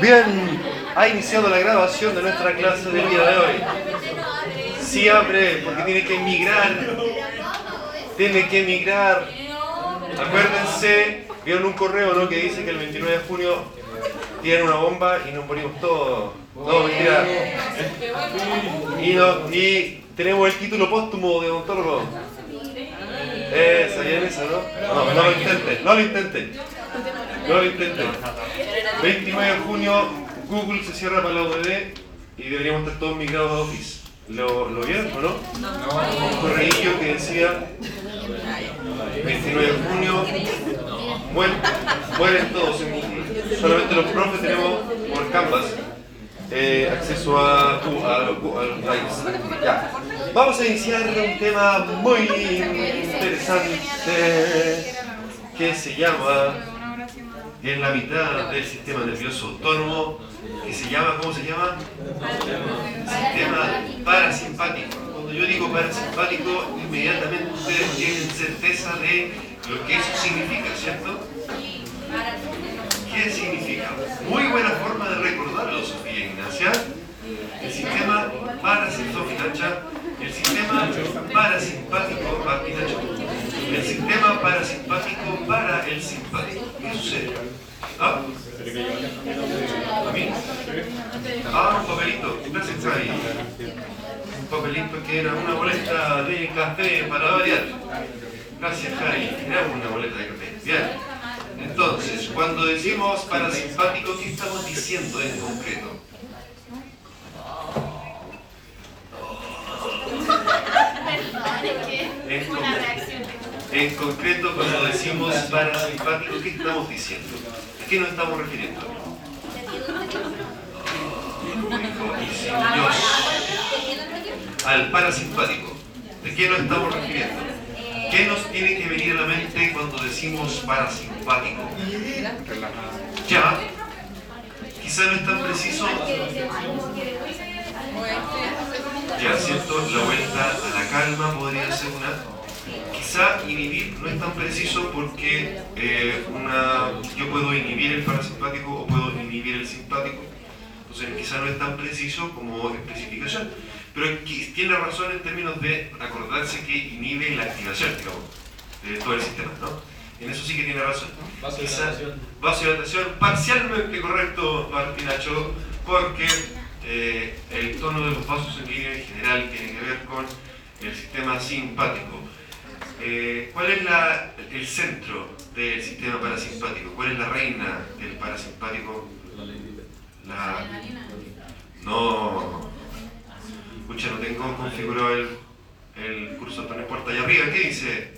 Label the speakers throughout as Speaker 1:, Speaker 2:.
Speaker 1: Bien, ha iniciado la grabación de nuestra clase del día de hoy. Siempre, porque tiene que emigrar. Tiene que emigrar. Acuérdense, vieron un correo ¿no? que dice que el 29 de junio tienen una bomba y nos morimos todos. No, mentira. Y, no- y tenemos el título póstumo de odontólogo. Esa, bien esa, ¿no? No, no lo intenten, no lo intenten. No lo intenten. 29 de junio, Google se cierra para la UDD y deberíamos estar todos migrados a Office. ¿Lo, lo vieron o no? Un correillo que decía 29 de junio, mueren, mueren todos en Google. Solamente los profes tenemos por Canvas eh, acceso a, a, los- a. Ya. Vamos a iniciar un tema muy interesante que se llama en la mitad del sistema nervioso autónomo que se llama, ¿cómo se llama? Sistema parasimpático. Cuando yo digo parasimpático, inmediatamente ustedes tienen certeza de lo que eso significa, ¿cierto? ¿Qué significa? Muy buena forma de recordarlo, Sofía Ignacia. El sistema parasimpático, el sistema parasimpático, Martinacho. el sistema parasimpático para el simpático. ¿Qué sucede? ¿Ah? ¿A mí? Ah, un papelito. Gracias, Javi. Un papelito que era una boleta de café para variar. Gracias, Javi. Era una boleta de café. Bien. Entonces, cuando decimos parasimpático, ¿qué estamos diciendo en concreto? En, con- en concreto, cuando decimos parasimpático, ¿qué estamos diciendo? ¿A qué nos estamos refiriendo? Dios. Al parasimpático. ¿De qué nos estamos refiriendo? ¿Qué nos tiene que venir a la mente cuando decimos parasimpático? Ya. Quizá no es tan preciso. Ya, ¿cierto? La vuelta a la calma podría ser una. Quizá inhibir no es tan preciso porque eh, una, yo puedo inhibir el parasimpático o puedo inhibir el simpático. Entonces quizá no es tan preciso como especificación. Pero tiene razón en términos de acordarse que inhibe la activación, digamos, de todo el sistema, ¿no? En eso sí que tiene razón. Quizá- vasodilatación parcialmente correcto, Martinacho, porque eh, el tono de los vasos sanguíneos en general tiene que ver con el sistema simpático. Eh, ¿Cuál es la- el centro del sistema parasimpático? ¿Cuál es la reina del parasimpático? La... No. Escucha, no tengo configurado el, el curso, pero no importa. Allá arriba, ¿qué dice?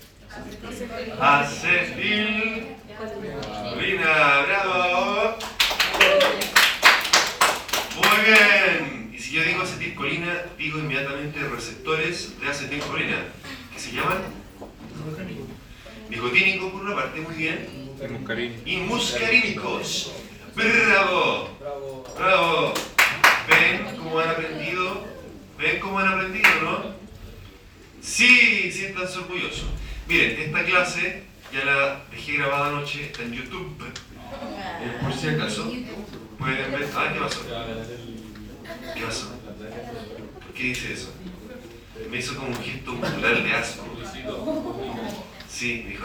Speaker 1: Acetil. Lina, bravo. Muy bien. Y si yo digo acetilcolina, digo inmediatamente receptores de acetilcolina, que se llaman nicotínicos por una parte, muy bien, y muscarínicos. Bravo. Bravo. ¿Ven cómo han aprendido? ¿Ven cómo han aprendido, no? Sí, siéntanse orgullosos. Miren, esta clase ya la dejé grabada anoche, en YouTube. Eh, por si acaso, pueden ver. Ah, ¿qué pasó? ¿Qué pasó? ¿Por qué dice eso? Me hizo como un gesto muscular de asco. Sí, dijo.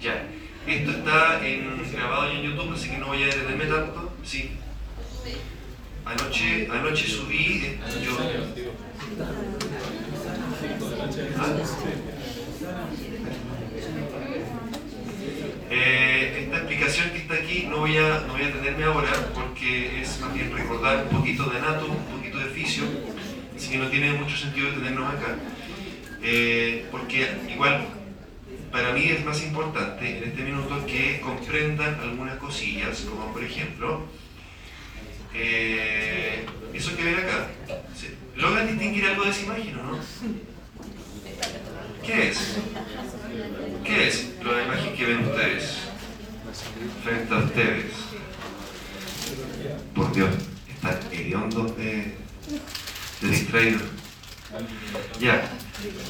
Speaker 1: Ya. Esto está grabado en YouTube, así que no voy a detenerme tanto. Sí. Anoche, anoche subí. eh, Eh, esta explicación que está aquí no voy, a, no voy a detenerme ahora porque es más bien recordar un poquito de anato, un poquito de fisio, así no tiene mucho sentido detenernos acá. Eh, porque igual para mí es más importante en este minuto que comprendan algunas cosillas, como por ejemplo, eh, eso que ven acá. ¿Logran distinguir algo de esa imagen o no? ¿Qué es? ¿Qué es la imagen que ven ustedes? Frente a ustedes. Por Dios, están hediondos de, de distraídos. Ya.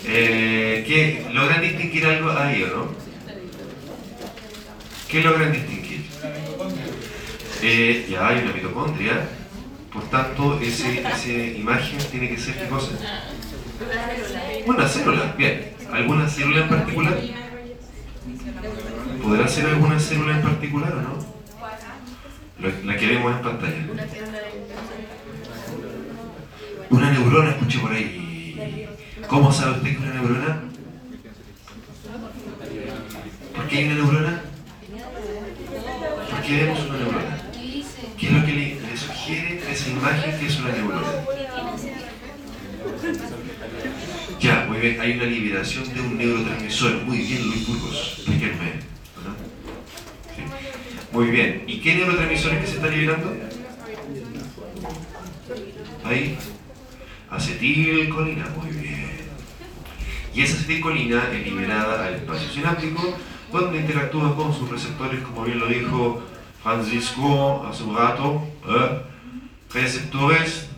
Speaker 1: Eh, ¿qué, ¿Logran distinguir algo ahí o no? ¿Qué logran distinguir? Eh, ya hay una mitocondria, por tanto, esa imagen tiene que ser qué cosa? Una célula, bien. ¿Alguna célula en particular? ¿Podrá ser alguna célula en particular o no? La que vemos en pantalla. Una neurona, escuché por ahí. ¿Cómo sabe usted que es una neurona? ¿Por qué hay una neurona? ¿Por qué vemos una neurona? ¿Qué es lo que le, sugiere esa imagen que es una neurona? Ya, muy bien, hay una liberación de un neurotransmisor. Muy bien, Luis Burgos, explíquenme. Muy bien, ¿y qué neurotransmisores que se está liberando? Ahí, acetilcolina, muy bien. Y esa acetilcolina es liberada al espacio sináptico, donde interactúa con sus receptores, como bien lo dijo Francisco hace un rato, ¿eh? receptores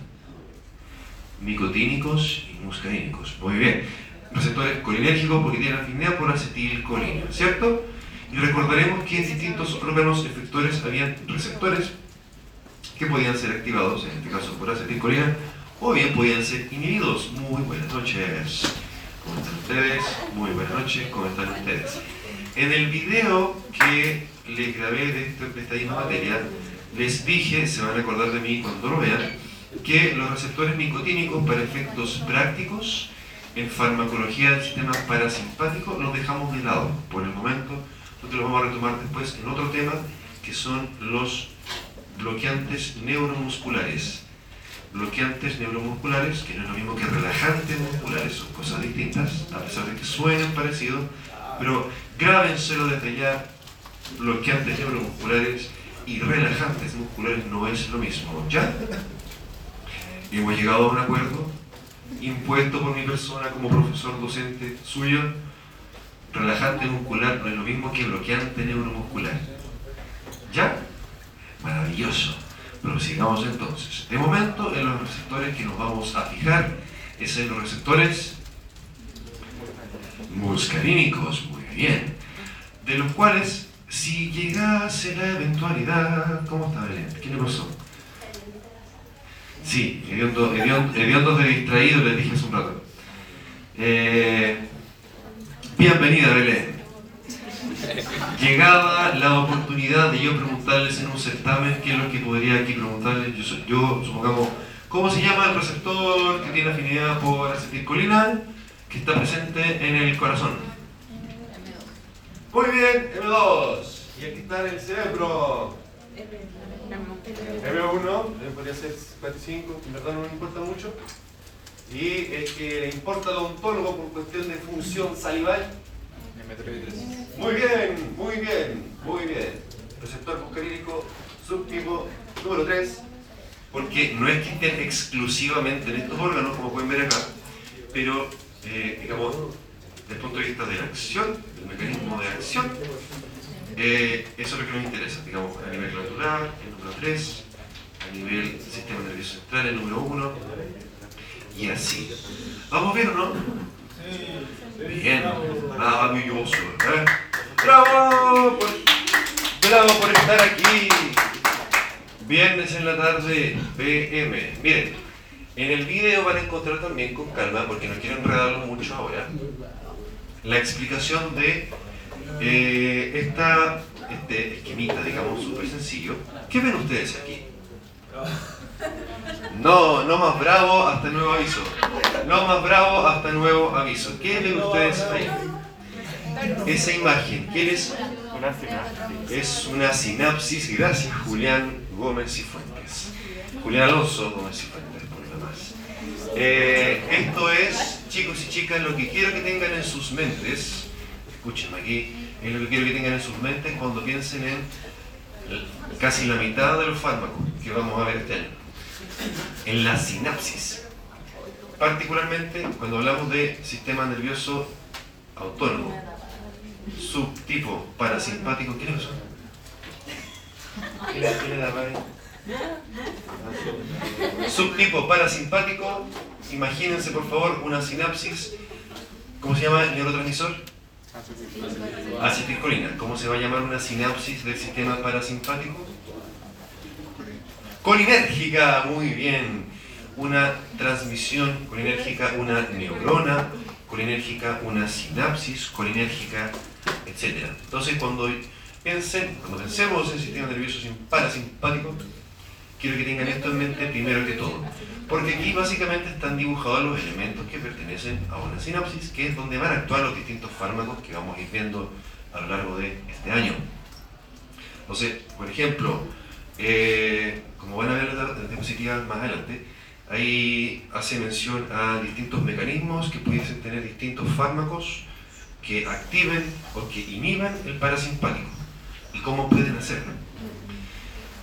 Speaker 1: nicotínicos y muscarínicos. Muy bien. Receptores colinérgicos porque tienen afinidad por acetilcolina, ¿cierto? Y recordaremos que en distintos órganos efectores habían receptores que podían ser activados, en este caso por acetilcolina, o bien podían ser inhibidos. Muy buenas noches. ¿Cómo están ustedes? Muy buenas noches. ¿Cómo están ustedes? En el video que les grabé de, esta misma materia, les dije, se van a acordar de mí cuando lo vean, que los receptores nicotínicos para efectos prácticos en farmacología del sistema parasimpático los dejamos de lado por el momento, nosotros lo vamos a retomar después en otro tema que son los bloqueantes neuromusculares bloqueantes neuromusculares, que no es lo mismo que relajantes musculares, son cosas distintas, a pesar de que suenen parecidos, pero grábenselo desde ya, bloqueantes neuromusculares y relajantes musculares no es lo mismo, ¿ya? Y hemos llegado a un acuerdo impuesto por mi persona como profesor docente suyo, relajante muscular no es lo mismo que bloqueante neuromuscular. ¿Ya? Maravilloso. Pero sigamos entonces. De momento, en los receptores que nos vamos a fijar es en los receptores muscarínicos, muy bien, de los cuales, si llegase la eventualidad, ¿cómo está Belén? ¿Qué le pasó? Sí, hediondos de distraído, les dije hace un rato. Eh, bienvenida, Belén llegaba la oportunidad de yo preguntarles en un certamen qué es lo que podría aquí preguntarles. Yo, yo supongamos, ¿cómo se llama el receptor que tiene afinidad por acetilcolina que está presente en el corazón? Muy bien, M2. Y aquí está en el cerebro. M1, podría ser 45, en verdad no me importa mucho. Y el que le importa al odontólogo por cuestión de función salival. Muy bien, muy bien, muy bien. Receptor muscarínico subtipo número 3, porque no es que estén exclusivamente en estos órganos, como pueden ver acá, pero, eh, digamos, desde el punto de vista de la acción, del mecanismo de acción, eh, eso es lo que nos interesa, digamos, a nivel glandular, el número 3, a nivel sistema nervioso central, el número 1, y así. ¿Vamos bien o no? Bien, maravilloso. ¿eh? ¡Bravo! Por, ¡Bravo por estar aquí! Viernes en la tarde, PM. Miren, en el video van a encontrar también con calma, porque no quiero enredarlo mucho ahora, la explicación de eh, esta este esquemita, digamos, súper sencillo. ¿Qué ven ustedes aquí? No, no más bravo hasta nuevo aviso. No más bravo hasta nuevo aviso. ¿Qué ven ustedes ahí? Esa imagen, ¿qué es? Una sinapsis. Es una sinapsis, gracias Julián Gómez y Fuentes. Julián Alonso Gómez y Fuentes, por lo demás. Eh, esto es, chicos y chicas, lo que quiero que tengan en sus mentes, escúchenme aquí, es lo que quiero que tengan en sus mentes cuando piensen en casi la mitad de los fármacos que vamos a ver este año en la sinapsis. Particularmente cuando hablamos de sistema nervioso autónomo, subtipo parasimpático. ¿Qué le, da Subtipo parasimpático, imagínense por favor una sinapsis, ¿cómo se llama el neurotransmisor? Acetilcolina. ¿Cómo se va a llamar una sinapsis del sistema parasimpático? Colinérgica, muy bien. Una transmisión colinérgica, una neurona colinérgica, una sinapsis colinérgica, etc. Entonces, cuando piensen, cuando pensemos en el sistema nervioso parasimpático, quiero que tengan esto en mente primero que todo. Porque aquí básicamente están dibujados los elementos que pertenecen a una sinapsis, que es donde van a actuar los distintos fármacos que vamos a ir viendo a lo largo de este año. Entonces, por ejemplo, eh, como van a ver en las diapositivas más adelante, ahí hace mención a distintos mecanismos que pudiesen tener distintos fármacos que activen o que inhiban el parasimpático y cómo pueden hacerlo.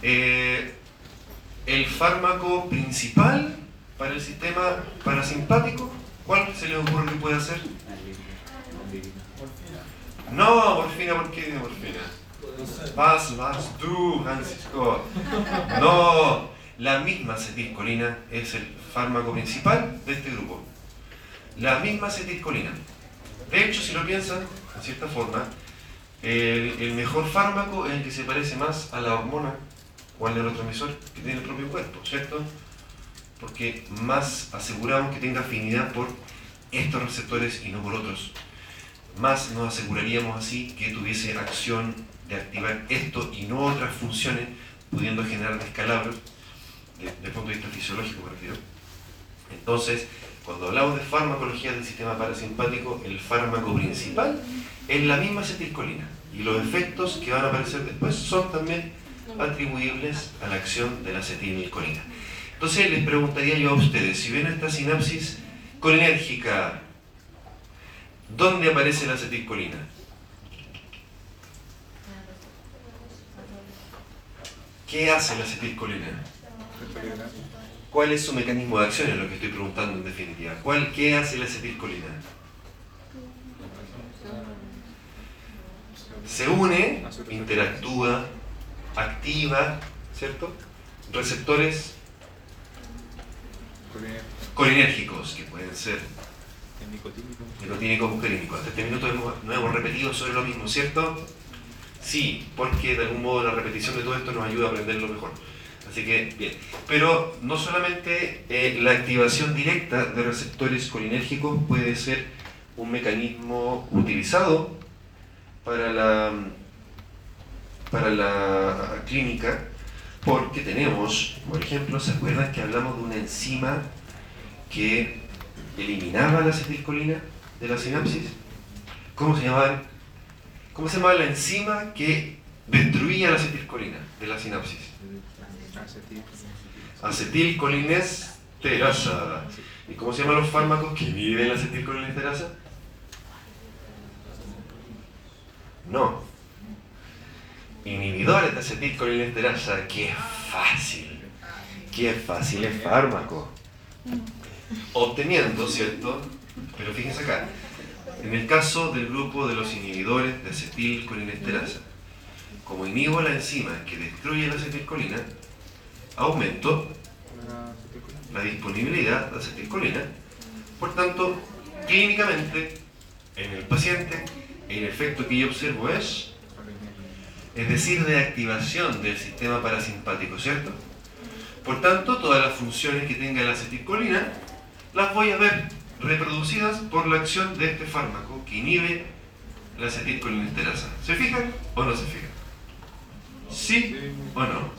Speaker 1: Eh, el fármaco principal para el sistema parasimpático, ¿cuál se le ocurre que puede hacer? No, morfina, ¿por qué morfina? Vas, vas, tú, Francisco. No, la misma acetilcolina es el fármaco principal de este grupo. La misma acetilcolina. De hecho, si lo piensan, en cierta forma, el, el mejor fármaco es el que se parece más a la hormona o al neurotransmisor que tiene el propio cuerpo, ¿cierto? Porque más aseguramos que tenga afinidad por estos receptores y no por otros. Más nos aseguraríamos así que tuviese acción de activar esto y no otras funciones, pudiendo generar descalabros, desde el punto de vista fisiológico, me refiero. Entonces, cuando hablamos de farmacología del sistema parasimpático, el fármaco principal es la misma acetilcolina. Y los efectos que van a aparecer después son también atribuibles a la acción de la acetilcolina. Entonces les preguntaría yo a ustedes, si ven esta sinapsis colinérgica, ¿dónde aparece la acetilcolina? ¿Qué hace la acetilcolina? ¿Cuál es su mecanismo de acción? Es lo que estoy preguntando en definitiva. ¿Cuál, ¿Qué hace la acetilcolina? Se une, interactúa, activa, ¿cierto? Receptores colinérgicos, que pueden ser nicotínicos muscarínicos. Hasta este minuto no hemos repetido sobre lo mismo, ¿cierto? Sí, porque de algún modo la repetición de todo esto nos ayuda a aprenderlo mejor. Así que, bien. Pero no solamente eh, la activación directa de receptores colinérgicos puede ser un mecanismo utilizado para la para la clínica porque tenemos, por ejemplo, ¿se acuerdan que hablamos de una enzima que eliminaba la acetilcolina de la sinapsis? ¿Cómo se llamaba? ¿Cómo se llamaba la enzima que destruía la acetilcolina de la sinapsis? Acetilcolinesterasa. ¿Y cómo se llaman los fármacos que inhiben la acetilcolinesterasa? No, inhibidores de acetilcolinesterasa, qué fácil, qué fácil es fármaco. Obteniendo, ¿cierto? Pero fíjense acá, en el caso del grupo de los inhibidores de acetilcolinesterasa, como inhibo la enzima que destruye la acetilcolina, aumento la disponibilidad de acetilcolina. Por tanto, clínicamente, en el paciente, el efecto que yo observo es es decir, de activación del sistema parasimpático, ¿cierto? Por tanto, todas las funciones que tenga la acetilcolina las voy a ver reproducidas por la acción de este fármaco que inhibe la acetilcolinesterasa. ¿Se fijan o no se fijan? ¿Sí o no?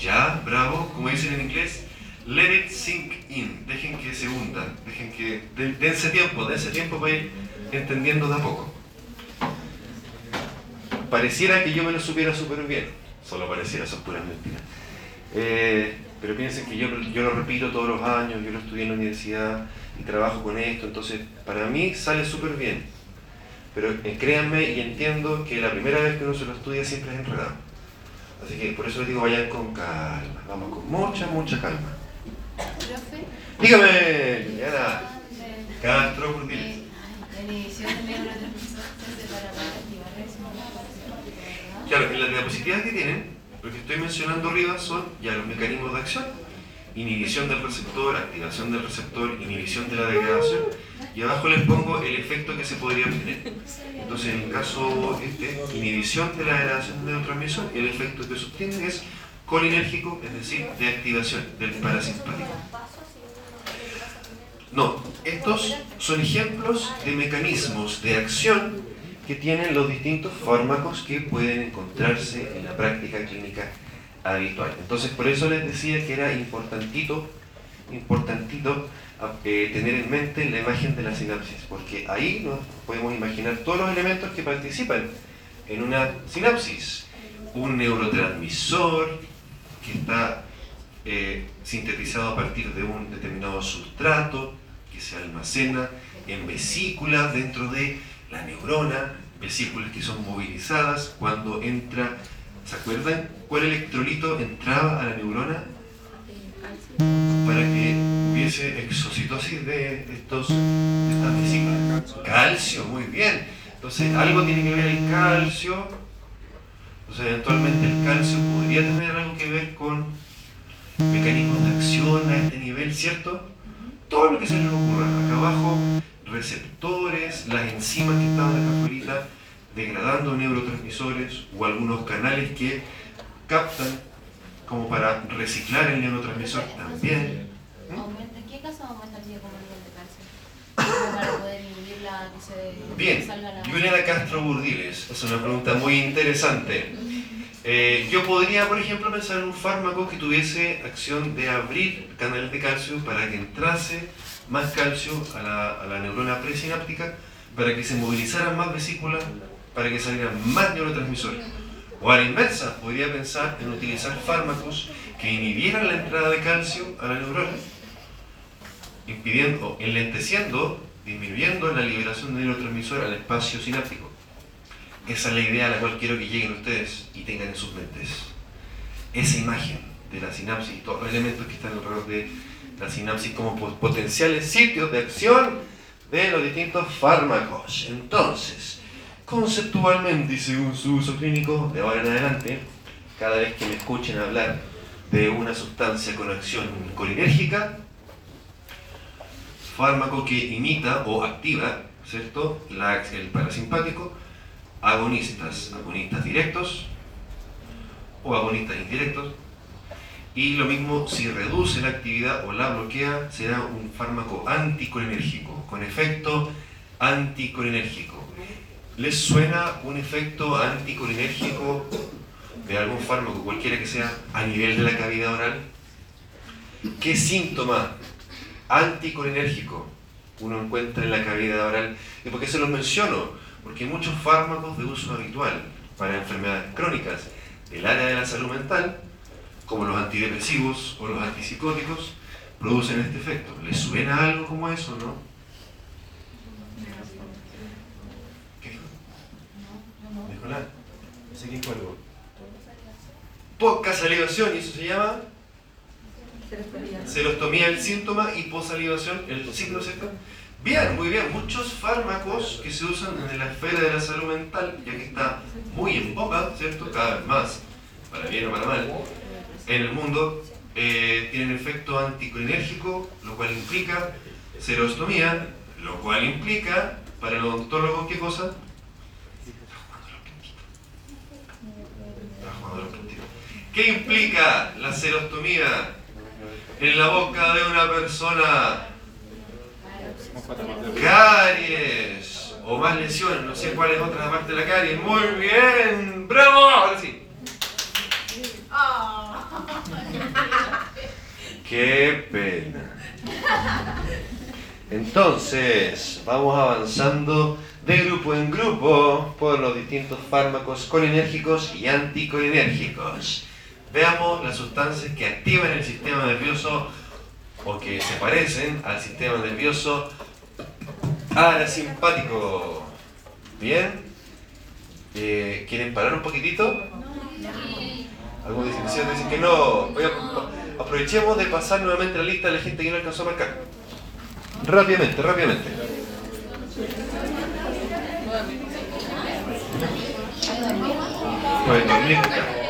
Speaker 1: Ya, bravo, como dicen en inglés, let it sink in, dejen que se hunda, dejen que, dense tiempo, dense tiempo para ir entendiendo de a poco pareciera que yo me lo supiera súper bien. Solo pareciera, son puras mentiras. Eh, pero piensen que yo, yo lo repito todos los años, yo lo estudié en la universidad y trabajo con esto, entonces para mí sale súper bien. Pero eh, créanme y entiendo que la primera vez que uno se lo estudia siempre es enredado. Así que por eso les digo, vayan con calma, vamos con mucha, mucha calma. Dígame, Liliana. Castro, por Claro, en la diapositivas que tienen, lo que estoy mencionando arriba son ya los mecanismos de acción, inhibición del receptor, activación del receptor, inhibición de la degradación, y abajo les pongo el efecto que se podría obtener. Entonces, en el caso este, inhibición de la degradación de neurotransmisor, el efecto que se obtiene es colinérgico, es decir, de activación del parasimpático. No, estos son ejemplos de mecanismos de acción que tienen los distintos fármacos que pueden encontrarse en la práctica clínica habitual. Entonces, por eso les decía que era importantito, importantito eh, tener en mente la imagen de la sinapsis, porque ahí podemos imaginar todos los elementos que participan en una sinapsis. Un neurotransmisor que está eh, sintetizado a partir de un determinado sustrato que se almacena en vesículas dentro de la neurona, vesículas que son movilizadas cuando entra, ¿se acuerdan cuál electrolito entraba a la neurona? Para que hubiese exocitosis de, estos, estas vesículas. Calcio, muy bien. Entonces, algo tiene que ver el calcio. Entonces, eventualmente el calcio podría tener algo que ver con mecanismos de acción a este nivel, ¿cierto? Todo lo que se les ocurra. Acá abajo receptores, las enzimas que estaban acá afuera degradando neurotransmisores o algunos canales que captan como para reciclar el neurotransmisor también.
Speaker 2: ¿En qué caso aumenta el nivel de calcio? Para poder inhibir la que se
Speaker 1: Bien, Juliana Castro Burdiles, es una pregunta muy interesante. Eh, yo podría, por ejemplo, pensar en un fármaco que tuviese acción de abrir canales de calcio para que entrase más calcio a la, a la neurona presináptica para que se movilizaran más vesículas, para que salieran más neurotransmisores. O a la inversa, podría pensar en utilizar fármacos que inhibieran la entrada de calcio a la neurona, impidiendo, enlenteciendo, disminuyendo la liberación de neurotransmisores al espacio sináptico. Esa es la idea a la cual quiero que lleguen ustedes y tengan en sus mentes. Esa imagen de la sinapsis y todos los elementos que están alrededor de la sinapsis como potenciales sitios de acción de los distintos fármacos. Entonces, conceptualmente y según su uso clínico, de ahora en adelante, cada vez que me escuchen hablar de una sustancia con acción colinérgica, fármaco que imita o activa, ¿cierto? La, el parasimpático, agonistas, agonistas directos o agonistas indirectos, y lo mismo, si reduce la actividad o la bloquea, será un fármaco anticolinérgico, con efecto anticolinérgico. ¿Les suena un efecto anticolinérgico de algún fármaco, cualquiera que sea, a nivel de la cavidad oral? ¿Qué síntoma anticolinérgico uno encuentra en la cavidad oral? ¿Y por qué se los menciono? Porque muchos fármacos de uso habitual para enfermedades crónicas del área de la salud mental como los antidepresivos o los antipsicóticos, producen este efecto. ¿Les suena algo como eso, no? ¿Qué dijo? Nicolás, quién fue algo. Poca salivación, y eso se llama celostomía el síntoma y posalivación el signo, ¿cierto? Bien, muy bien. Muchos fármacos que se usan en la esfera de la salud mental, ya que está muy en boca, ¿cierto? Cada vez más, para bien o para mal, en el mundo eh, tienen efecto anticolinérgico, lo cual implica serostomía, lo cual implica, para el odontólogo, ¿qué cosa? ¿Qué implica la serostomía en la boca de una persona? Caries o más lesiones, no sé cuál es otra parte de la caries. Muy bien, bravo, ahora sí. Qué pena. Entonces, vamos avanzando de grupo en grupo por los distintos fármacos colinérgicos y anticolinérgicos. Veamos las sustancias que activan el sistema nervioso o que se parecen al sistema nervioso parasimpático. ¿Bien? Eh, ¿Quieren parar un poquitito? Algunos dicen, que no. aprovechemos de pasar nuevamente la lista de la gente que no alcanzó a marcar. Rápidamente, rápidamente. Dormir.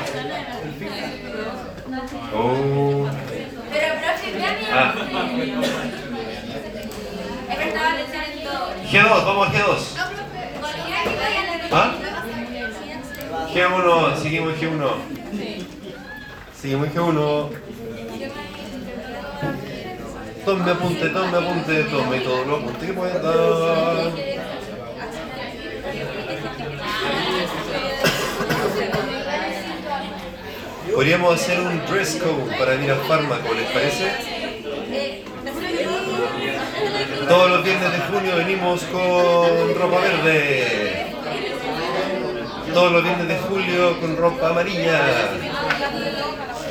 Speaker 1: Oh.
Speaker 3: Pero, profe, ¿qué
Speaker 1: ah. G2, vamos a G2. ¿Ah? G1, seguimos G1. Seguimos G1. Tome apunte, tome apunte, tome todos los apuntes que puedan dar. Ah, Podríamos hacer un dress code para ir al fármaco, ¿les parece? Todos los viernes de junio venimos con ropa verde. Todos los viernes de julio con ropa amarilla.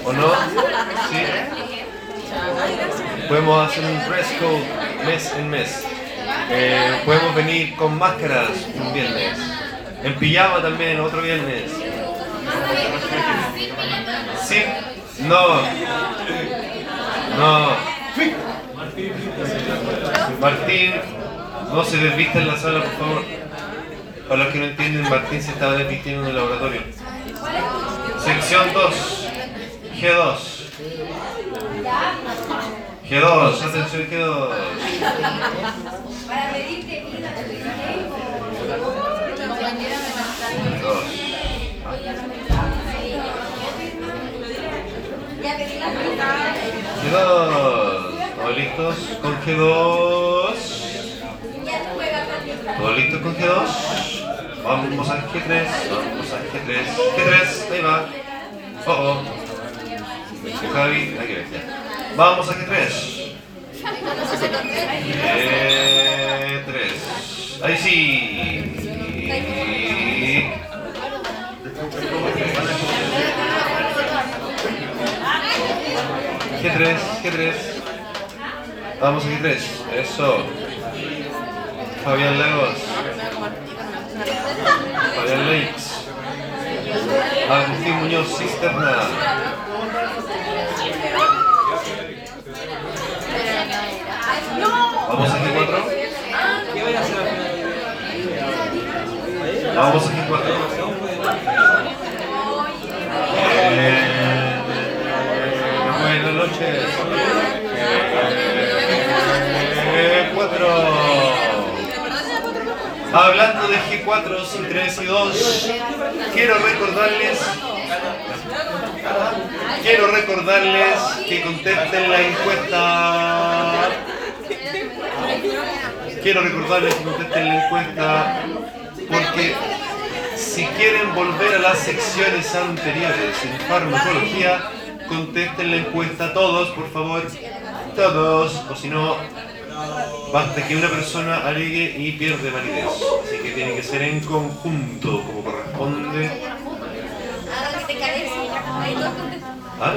Speaker 1: ¿O no? ¿Sí? Podemos hacer un dress code mes en mes. Eh, podemos venir con máscaras un viernes. En pijama también, otro viernes. Sí. No. No. Martín, no se desvista en la sala, por favor. Para los que no entienden, Martín se estaba desvistiendo en el laboratorio. Sección 2. G2. G2, atención G2.
Speaker 3: Para pedirte Vida.
Speaker 1: G2. ¿Todos listos con G2?
Speaker 3: Ya no juega con
Speaker 1: ¿Todos listos con G2? Vamos al G3, vamos al G3. G3, ahí va. Oh oh. Javi, hay que ver ya. Vamos al G3. G3. Ahí sí. G3, G3. Vamos a G3. Eso. Fabián Lagos. Fabián Lakes. Agustín Muñoz Cisterna. Vamos a G4. Vamos a G4. G4. Hablando de G4 sin 3 y 2, quiero recordarles quiero recordarles que contesten la encuesta. Quiero recordarles que contesten la encuesta porque si quieren volver a las secciones anteriores en farmacología, contesten la encuesta todos, por favor. Todos, o si no, basta que una persona alegue y pierde validez. Así que tiene que ser en conjunto, como corresponde. ¿Ah?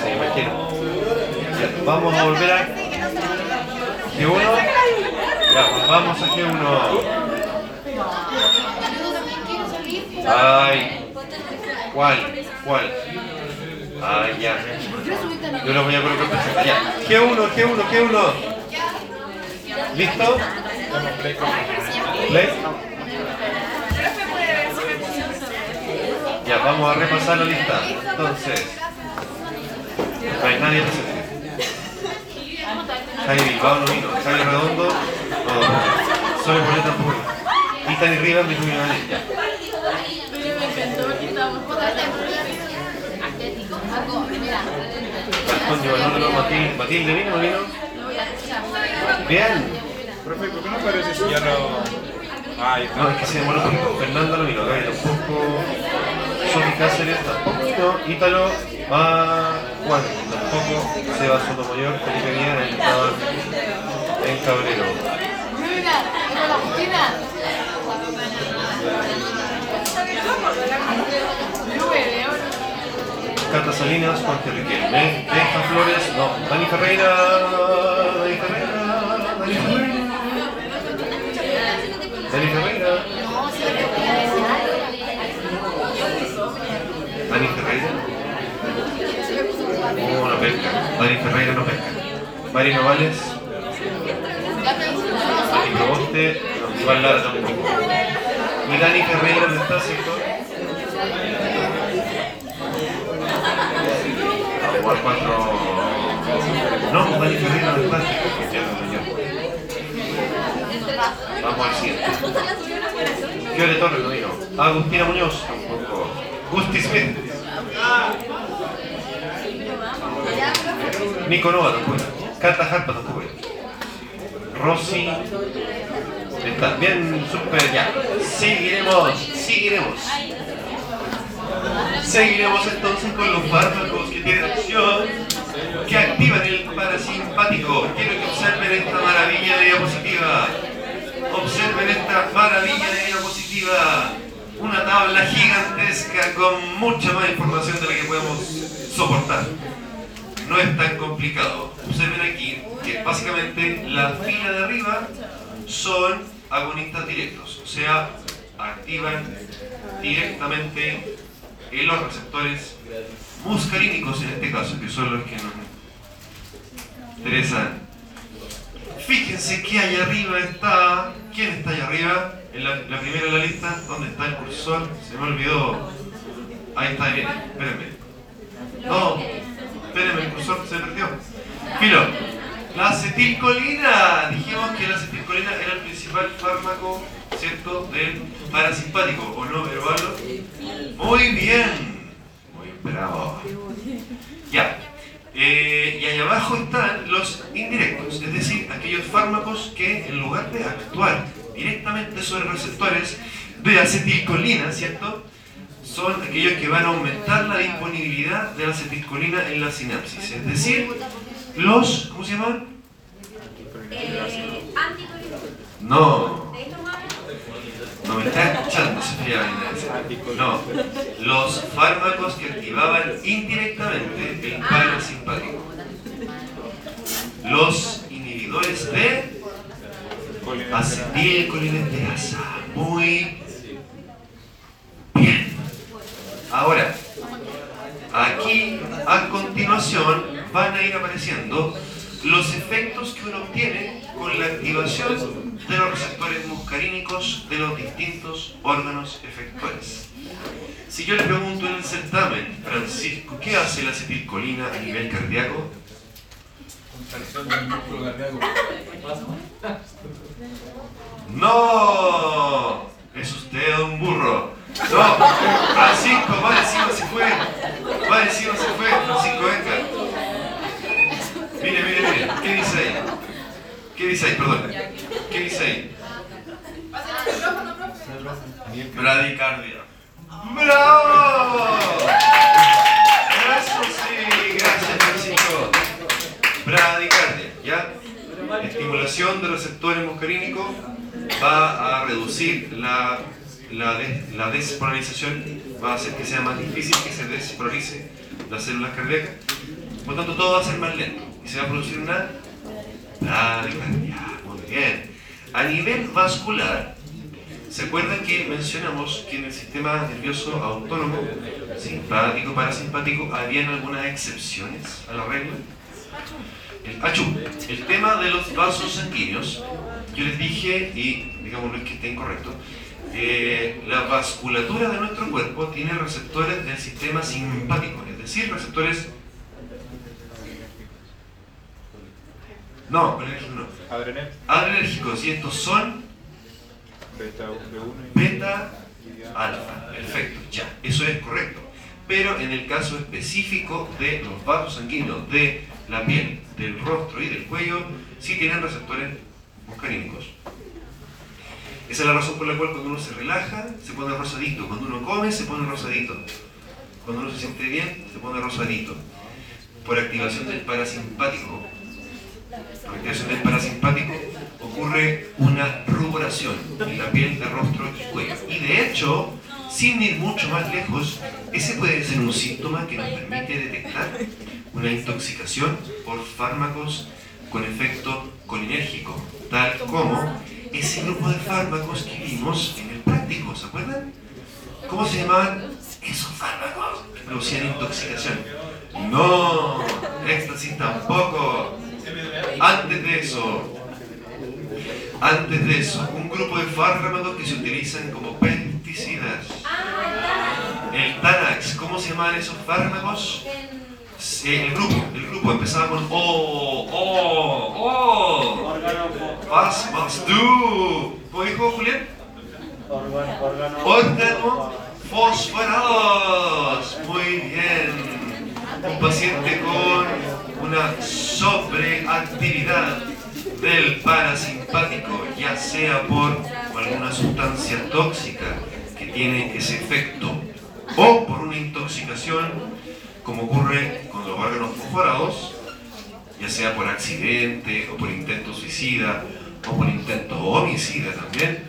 Speaker 1: Se imagino. Ya, vamos a volver a G1. Ya, pues vamos a G1.
Speaker 2: Yo también quiero salir.
Speaker 1: Ay, ¿cuál? ¿Cuál? Ay, ya.
Speaker 2: ¿Por qué no
Speaker 1: Yo lo voy a colocar. Ya. G1, G1, G1. ¿Listo? ¿Play? Ya, vamos a repasar la lista. Entonces, no hay nadie presente. Javi Bilbao no vino, Redondo no, solo por. Y Tani Rivas a ya. Matilde, vino, ¿no vino? Bien.
Speaker 4: Profe, ¿por qué no aparece si ya no.?
Speaker 1: No, es que se demoró poquito. Fernando no vino, Gaby tampoco. Sofi Cáceres tampoco. Ítalo, ah, Juan tampoco. Seba Sotomayor, Felipe él estaba en Cabrero. Cata Salinas, Jorge Riquelme, Benja Flores, no, Dani Ferreira, Dani Ferreira, Dani Ferreira, Dani Ferreira, Dani Ferreira, oh, no pesca, Dani Ferreira no pesca, Mari Novales, Dani Proboste, Iván Lara tampoco, y Dani Ferreira no está, ¿cierto? Jugar cuatro. No, Dani Ferreira no. Vamos al siguiente. Fiore Torres no vino. Agustina Muñoz tampoco. Gusti Smith. Nico Nova tampoco. Cata Harpa tampoco. Rosy. Está bien, súper ya. Seguiremos, seguiremos. Seguiremos entonces con los fármacos que tienen acción que activan el parasimpático. Quiero que observen esta maravilla de diapositiva. Observen esta maravilla de diapositiva. Una tabla gigantesca con mucha más información de la que podemos soportar. No es tan complicado. Observen aquí que básicamente la fila de arriba son agonistas directos, o sea, activan directamente en los receptores muscarínicos en este caso, que son los que nos interesan. Fíjense que allá arriba está. ¿Quién está allá arriba? En la, primera de la lista, ¿dónde está el cursor? Se me olvidó. Ahí está, bien, espérenme. No, espérenme, el cursor se perdió. Filo, la acetilcolina. Dijimos que la acetilcolina era el principal fármaco, ¿cierto? Del parasimpático, ¿o no, Herbalo? Muy bien. Muy bravo. Ya. Eh, y ahí abajo están los indirectos, es decir, aquellos fármacos que en lugar de actuar directamente sobre receptores de acetilcolina, ¿cierto? Son aquellos que van a aumentar la disponibilidad de la acetilcolina en la sinapsis, es decir, los, ¿cómo se llaman?
Speaker 3: Eh.
Speaker 1: No. No me está escuchando, Sofía. No, los fármacos que activaban indirectamente el parasimpático. Los inhibidores de acetilcolinesterasa. Muy bien. Ahora, aquí a continuación van a ir apareciendo los efectos que uno obtiene con la activación de los receptores muscarínicos de los distintos órganos efectores. Si yo le pregunto en el certamen, Francisco, ¿qué hace la acetilcolina a nivel cardíaco? ¡No! Es usted un burro. No, Francisco, va encima se fue. Va encima se fue. Francisco, venga. Mire, mire, mire. ¿Qué dice ahí? ¿Qué dice ahí? Perdón. ¿Qué dice ahí? Bradicardia. ¡Bravo! Eso sí, gracias Francisco. Bradicardia, ¿ya? Estimulación de receptores muscarínicos va a reducir la, la, des- la despolarización, va a hacer que sea más difícil que se despolarice las células cardíacas. Por lo tanto, todo va a ser más lento y se va a producir una bradicardia. Muy bien. A nivel vascular, ¿Se acuerdan que mencionamos que en el sistema nervioso autónomo, simpático, parasimpático, habían algunas excepciones a la regla? El, achú, el tema de los vasos sanguíneos, yo les dije, y digamos no es que esté incorrecto, eh, la vasculatura de nuestro cuerpo tiene receptores del sistema simpático, es decir, receptores... No, colinérgicos no. Adrenérgicos, y estos son
Speaker 4: beta B1 y
Speaker 1: beta alfa. Perfecto, ya, eso es correcto. Pero en el caso específico de los vasos sanguíneos de la piel, del rostro y del cuello, sí tienen receptores muscarínicos. Esa es la razón por la cual cuando uno se relaja, se pone rosadito. Cuando uno come, se pone rosadito. Cuando uno se siente bien, se pone rosadito. Por activación del parasimpático. Por activación del parasimpático ocurre una ruboración en la piel de rostro y cuello. Y de hecho, sin ir mucho más lejos, ese puede ser un síntoma que nos permite detectar una intoxicación por fármacos con efecto colinérgico, tal como ese grupo de fármacos que vimos en el práctico, ¿se acuerdan? ¿Cómo se llamaban esos fármacos que producían intoxicación? No, éxtasis tampoco. Antes de eso, antes de eso, un grupo de fármacos que se utilizan como pesticidas. El Tanax, ¿cómo se llaman esos fármacos? El grupo, el grupo empezaba con O, O, O. Más, más, du. ¿Cómo dijo Julián? Órgano fosforados. Muy bien. Un paciente con una sobreactividad del parasimpático, ya sea por alguna sustancia tóxica que tiene ese efecto o por una intoxicación, como ocurre con los órganos fosforados, ya sea por accidente o por intento suicida o por intento homicida también,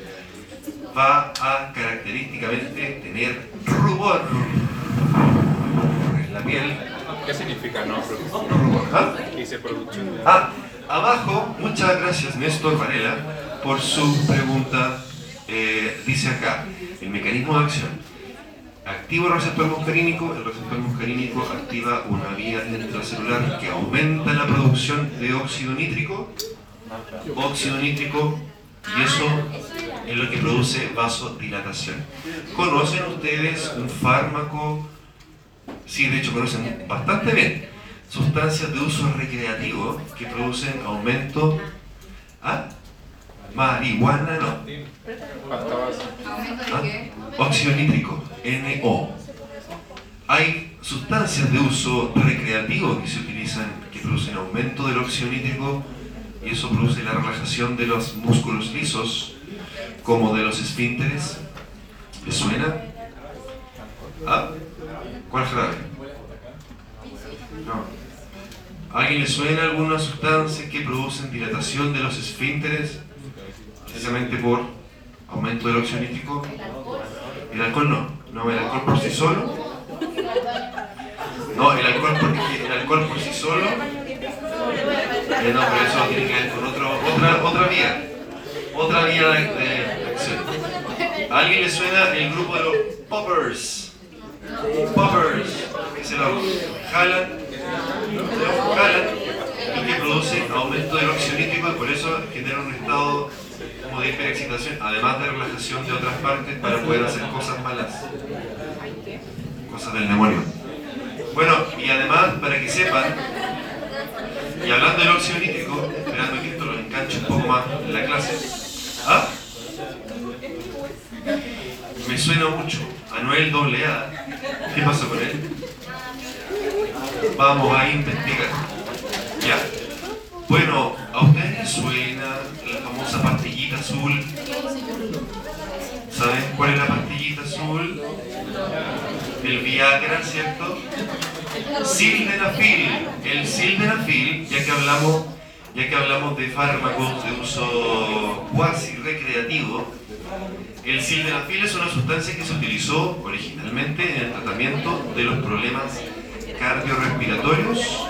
Speaker 1: va a característicamente tener rubor en la piel.
Speaker 4: ¿Qué significa no producción?
Speaker 1: ¿ah?
Speaker 4: ¿Qué dice producción?
Speaker 1: Ah, abajo, muchas gracias Néstor Varela por su pregunta. Eh, dice acá, el mecanismo de acción. Activa el receptor muscarínico, el receptor muscarínico activa una vía intracelular que aumenta la producción de óxido nítrico, óxido nítrico, y eso es lo que produce vasodilatación. ¿Conocen ustedes un fármaco? Sí, de hecho conocen bastante bien. Sustancias de uso recreativo que producen aumento. ¿Ah? Marihuana no. ¿Ah? Óxido nítrico, NO. Hay sustancias de uso recreativo que se utilizan que producen aumento del óxido nítrico y eso produce la relajación de los músculos lisos, como de los esfínteres. ¿Les suena? ¿Ah? ¿Cuál jarabe? No. ¿A alguien le suena alguna sustancia que producen dilatación de los esfínteres? Precisamente por aumento del óxido. El alcohol no. No, el alcohol por sí solo. No, el alcohol por, el alcohol por sí solo. Eh, no, pero eso tiene que ver con otro, otra, otra vía. Otra vía de, de acción. ¿A alguien le suena el grupo de los poppers? Poppers, que se lo jalan, lo jalan y que produce aumento del óxido nítrico y por eso genera un estado como de hiperexcitación, además de relajación de otras partes para poder hacer cosas malas, cosas del demonio. Bueno, y además, para que sepan, y hablando del óxido nítrico, esperando que esto lo enganche un poco más en la clase, ¿ah? Me suena mucho Anuel AA. ¿Qué pasa con él? Vamos a investigar. Ya. Bueno, ¿a ustedes les suena la famosa pastillita azul? ¿Saben cuál es la pastillita azul? El Viagra, ¿cierto? Sildenafil. El sildenafil, ya que hablamos, ya que hablamos de fármacos de uso cuasi recreativo, el sildenafil es una sustancia que se utilizó originalmente en el tratamiento de los problemas cardiorrespiratorios.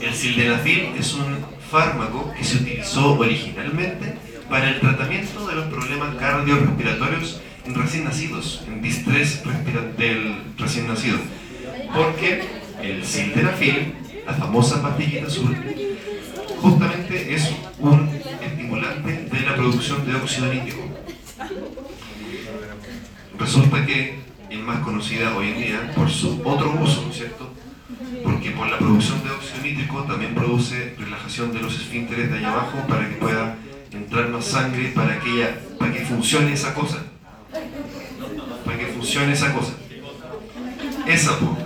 Speaker 1: El sildenafil es un fármaco que se utilizó originalmente para el tratamiento de los problemas cardiorrespiratorios en recién nacidos, en distrés del recién nacido. Porque el sildenafil, la famosa pastillita azul, justamente es un estimulante de la producción de óxido nítrico. Resulta que es más conocida hoy en día por su otro uso, ¿no es cierto? Porque por la producción de óxido nítrico también produce relajación de los esfínteres de allá abajo para que pueda entrar más sangre para que, ella, para que funcione esa cosa. Para que funcione esa cosa. Esa, po.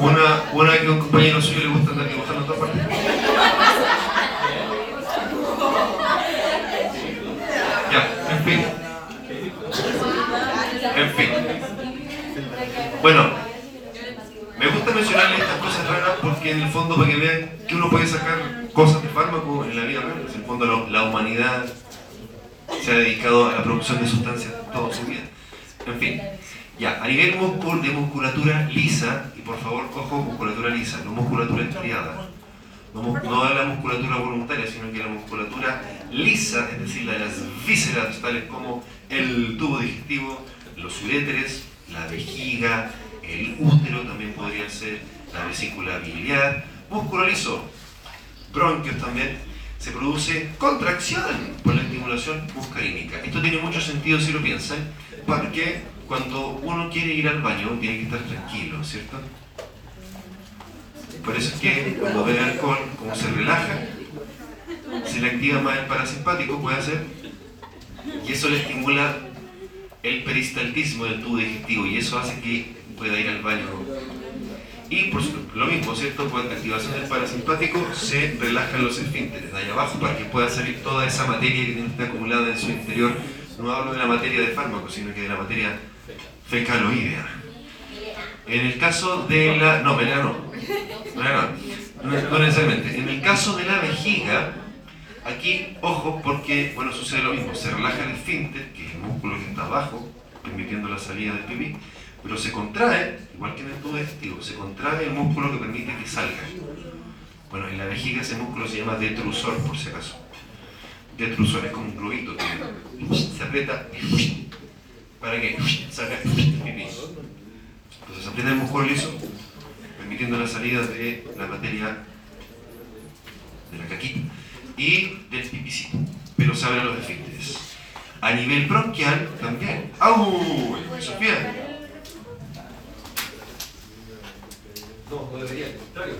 Speaker 1: Una, una que a un compañero suyo le gusta andar dibujando en todas partes. Ya, en fin. En fin. Bueno, me gusta mencionarles estas cosas raras porque en el fondo para que vean que uno puede sacar cosas de fármaco en la vida real. En el fondo la humanidad se ha dedicado a la producción de sustancias toda su vida. En fin, ya, a nivel muscul- de musculatura lisa, y por favor cojo musculatura lisa, no musculatura estriada. No de la musculatura voluntaria, sino que la musculatura lisa, es decir, la de las vísceras, tales como el tubo digestivo, los uréteres, la vejiga, el útero también podría ser, la vesícula biliar, músculo liso, bronquios también, se produce contracción por la estimulación muscarínica. Esto tiene mucho sentido si lo piensan, porque cuando uno quiere ir al baño tiene que estar tranquilo, ¿cierto? Por eso es que cuando bebe alcohol, como se relaja, se le activa más el parasimpático, puede hacer, y eso le estimula el peristaltismo del tubo digestivo, y eso hace que pueda ir al baño. Y por lo mismo, ¿cierto? Con activación del parasimpático se relajan los esfínteres de ahí abajo para que pueda salir toda esa materia que tiene acumulada en su interior. No hablo de la materia de fármaco, sino que de la materia fecaloidea. En el caso de la... No, melena no. No. No, no necesariamente. En el caso de la vejiga, aquí, ojo, porque, bueno, sucede lo mismo. Se relaja el esfínter, que músculo que está abajo, permitiendo la salida del pipí, pero se contrae, igual que en el tubo se contrae el músculo que permite que salga. Bueno, en la vejiga ese músculo se llama detrusor, por si acaso. Detrusor es como un globito se aprieta para que salga el pipí. Entonces se aprieta el músculo liso, permitiendo la salida de la materia de la caquita y del pipicito, pero se abren los esfínteres. A nivel bronquial también. ¡Au! Sofía. No, no debería, al contrario.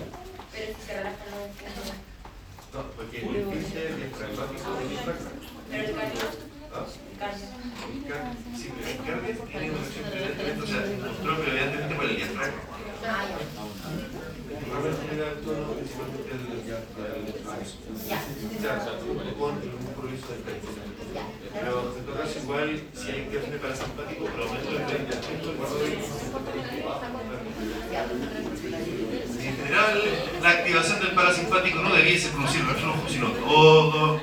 Speaker 3: Pero si se relaja los
Speaker 1: No, porque el esfínter diafragmático del diafragma.
Speaker 3: Pero el cardio,
Speaker 1: ¿Ah?
Speaker 3: el cardio.
Speaker 1: El car- Sí, pero el cardio tiene una acción evidentemente, o sea, propio evidentemente por el diafragma.
Speaker 3: Ah, ya.
Speaker 1: El tono principalmente del diafragma.
Speaker 3: Ya.
Speaker 1: Ya, o sea, con el músculo liso del pecho.
Speaker 3: Ya.
Speaker 1: Pero en todo caso, igual, si hay activación de parasimpático, por aumento del pecho, En general, la activación del parasimpático no debiese producir reflujo, sino todo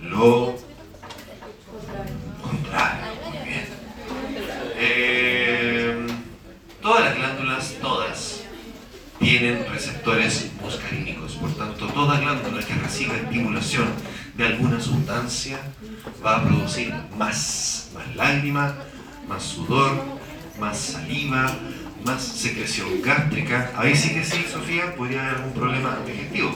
Speaker 1: lo contrario. Muy bien. Eh, todas las glándulas, todas, tienen receptores muscarínicos. Por tanto, toda glándula que reciba estimulación de alguna sustancia va a producir más, más lágrima, más sudor, más saliva, más secreción gástrica. Ahí sí que sí, Sofía, podría haber algún problema digestivo,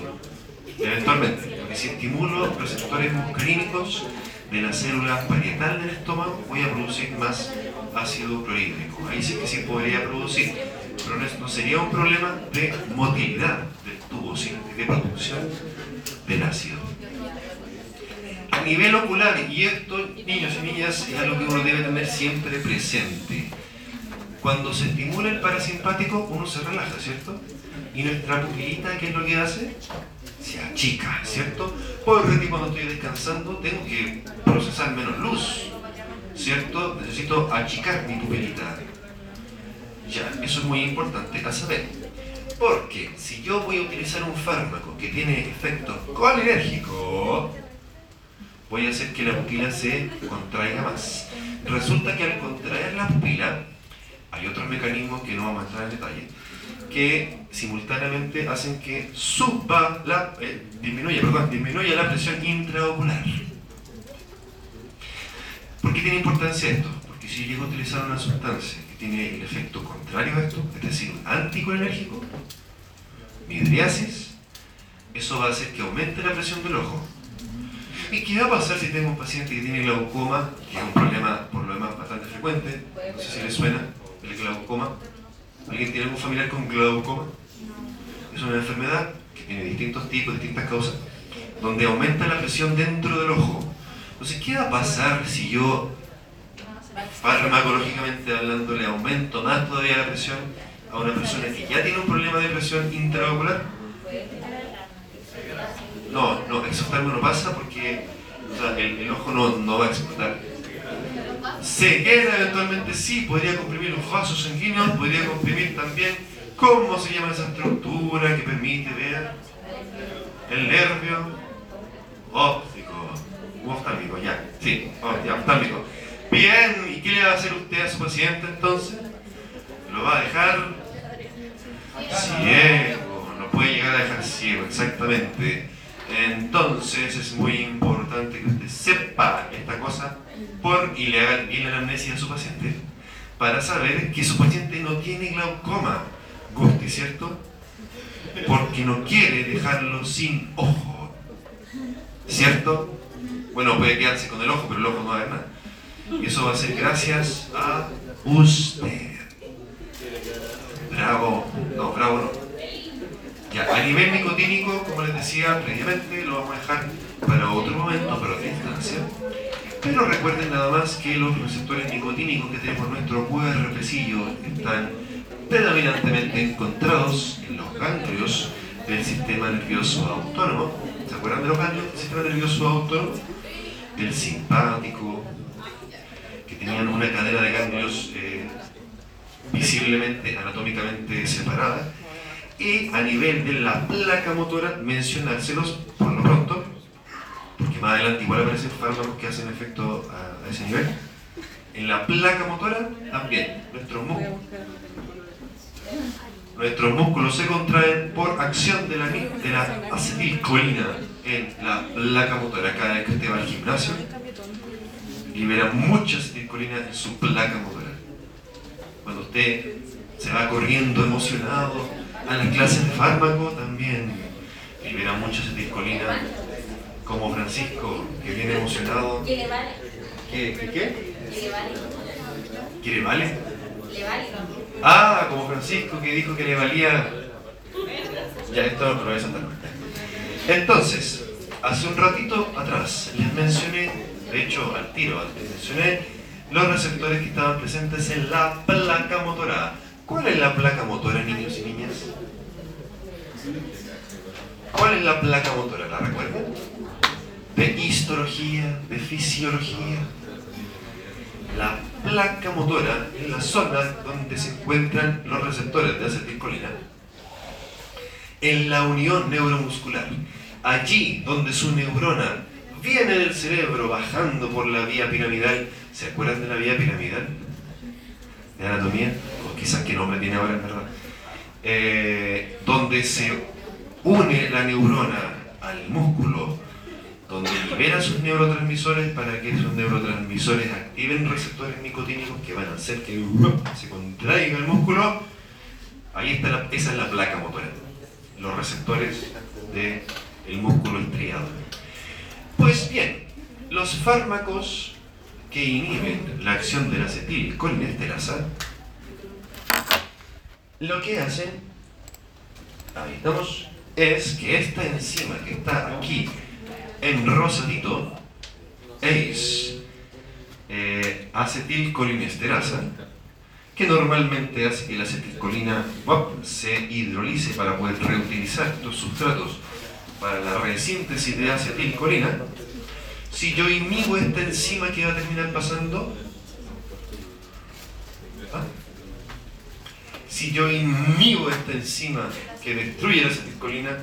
Speaker 1: eventualmente. Porque si estimulo receptores muscarínicos de la célula parietal del estómago, voy a producir más ácido clorhídrico. Ahí sí que sí podría producir, pero no sería un problema de motilidad del tubo, sino de producción del ácido. Nivel ocular, y esto, niños y niñas, es algo que uno debe tener siempre presente. Cuando se estimula el parasimpático, uno se relaja, ¿cierto? Y nuestra pupilita, ¿qué es lo que hace? Se achica, ¿cierto? Porque cuando estoy descansando tengo que procesar menos luz, ¿cierto? Necesito achicar mi pupilita. Ya, eso es muy importante a saber. Porque si yo voy a utilizar un fármaco que tiene efectos colinérgicos, voy a hacer que la pupila se contraiga más. Resulta que al contraer la pupila, hay otros mecanismos que no vamos a entrar en detalle, que simultáneamente hacen que suba la, eh, disminuya, perdón, disminuya la presión intraocular. ¿Por qué tiene importancia esto? Porque si llego a utilizar una sustancia que tiene el efecto contrario a esto, es decir, un anticolinérgico, midriasis, eso va a hacer que aumente la presión del ojo. ¿Y qué va a pasar si tengo un paciente que tiene glaucoma, que es un problema por lo demás bastante frecuente? No sé si le suena el glaucoma. ¿Alguien tiene algún familiar con glaucoma? Es una enfermedad que tiene distintos tipos, distintas causas, donde aumenta la presión dentro del ojo. Entonces, ¿qué va a pasar si yo, farmacológicamente hablando, le aumento más todavía la presión a una persona que ya tiene un problema de presión intraocular? No, no, exoftalmo no pasa porque el, ojo no, no va a explotar. Ceguera eventualmente sí, podría comprimir los vasos sanguíneos, podría comprimir también, ¿cómo se llama esa estructura que permite ver el nervio óptico? oftálmico, ya, sí, oh, oftálmico. Bien, ¿y qué le va a hacer usted a su paciente entonces? ¿Lo va a dejar ciego? No puede llegar a dejar ciego, exactamente. Entonces es muy importante que usted sepa esta cosa por, y le la amnesia a su paciente para saber que su paciente no tiene glaucoma. Gusti, ¿cierto? porque no quiere dejarlo sin ojo. ¿Cierto? Bueno, puede quedarse con el ojo, pero el ojo no va a ver nada. Y eso va a ser gracias a usted. Bravo. No, bravo no. A nivel nicotínico, como les decía previamente, lo vamos a dejar para otro momento, para otra instancia. Pero recuerden nada más que los receptores nicotínicos que tenemos en nuestro cuerpecillo están predominantemente encontrados en los ganglios del sistema nervioso autónomo. ¿Se acuerdan de los ganglios del sistema nervioso autónomo? Del simpático, que tenían una cadena de ganglios eh, visiblemente, anatómicamente separada. Y a nivel de la placa motora, mencionárselos por lo pronto, porque más adelante igual aparecen fármacos que hacen efecto a, a ese nivel. En la placa motora también, nuestros músculos. Nuestros músculos se contraen por acción de la, de la acetilcolina en la placa motora. Cada vez que usted va al gimnasio, libera mucha acetilcolina en su placa motora. Cuando usted se va corriendo emocionado a las clases de fármaco, también libera mucha acetilcolina. Como Francisco, que viene emocionado.
Speaker 3: ¿Qué le vale?
Speaker 1: ¿Qué? ¿Qué? qué?
Speaker 3: ¿Qué le vale?
Speaker 1: ¿Qué le vale?
Speaker 3: ¿Le vale?
Speaker 1: Ah, como Francisco que dijo que le valía. Ya, esto lo voy a saltar. Entonces, hace un ratito atrás les mencioné, de hecho al tiro antes mencioné, los receptores que estaban presentes en la placa motora. ¿Cuál es la placa motora, niños y niñas? ¿Cuál es la placa motora? ¿La recuerdan? De histología, de fisiología. La placa motora es la zona donde se encuentran los receptores de acetilcolina en la unión neuromuscular. Allí donde su neurona viene del cerebro bajando por la vía piramidal. ¿Se acuerdan de la vía piramidal? De anatomía, o quizás qué nombre tiene ahora en verdad. Eh, donde se une la neurona al músculo donde libera sus neurotransmisores para que esos neurotransmisores activen receptores nicotínicos que van a hacer que se contraiga el músculo. Ahí está la, esa es la placa motora, los receptores del músculo estriado. Pues bien, los fármacos que inhiben la acción de la acetilcolinesterasa, lo que hacen, estamos, es que esta enzima que está aquí en rosadito es eh, acetilcolinesterasa, que normalmente hace que la acetilcolina se hidrolice para poder reutilizar estos sustratos para la resíntesis de acetilcolina. Si yo inhibo esta enzima, ¿qué va a terminar pasando? ¿Ah? Si yo inhibo esta enzima que destruye la acetilcolina,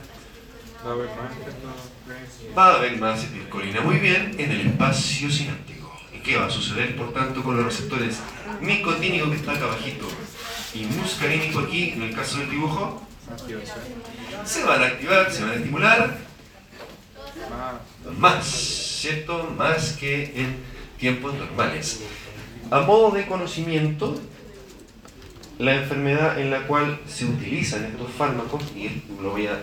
Speaker 4: Va a haber más
Speaker 1: va a haber más acetilcolina muy bien en el espacio sináptico. ¿Y qué va a suceder, por tanto, con los receptores nicotínicos que está acá abajito y muscarínico aquí, en el caso del dibujo? Se van a activar, se van a estimular
Speaker 4: Más.
Speaker 1: ¿Cierto? Más que en tiempos normales. A modo de conocimiento, la enfermedad en la cual se utilizan estos fármacos, y lo voy a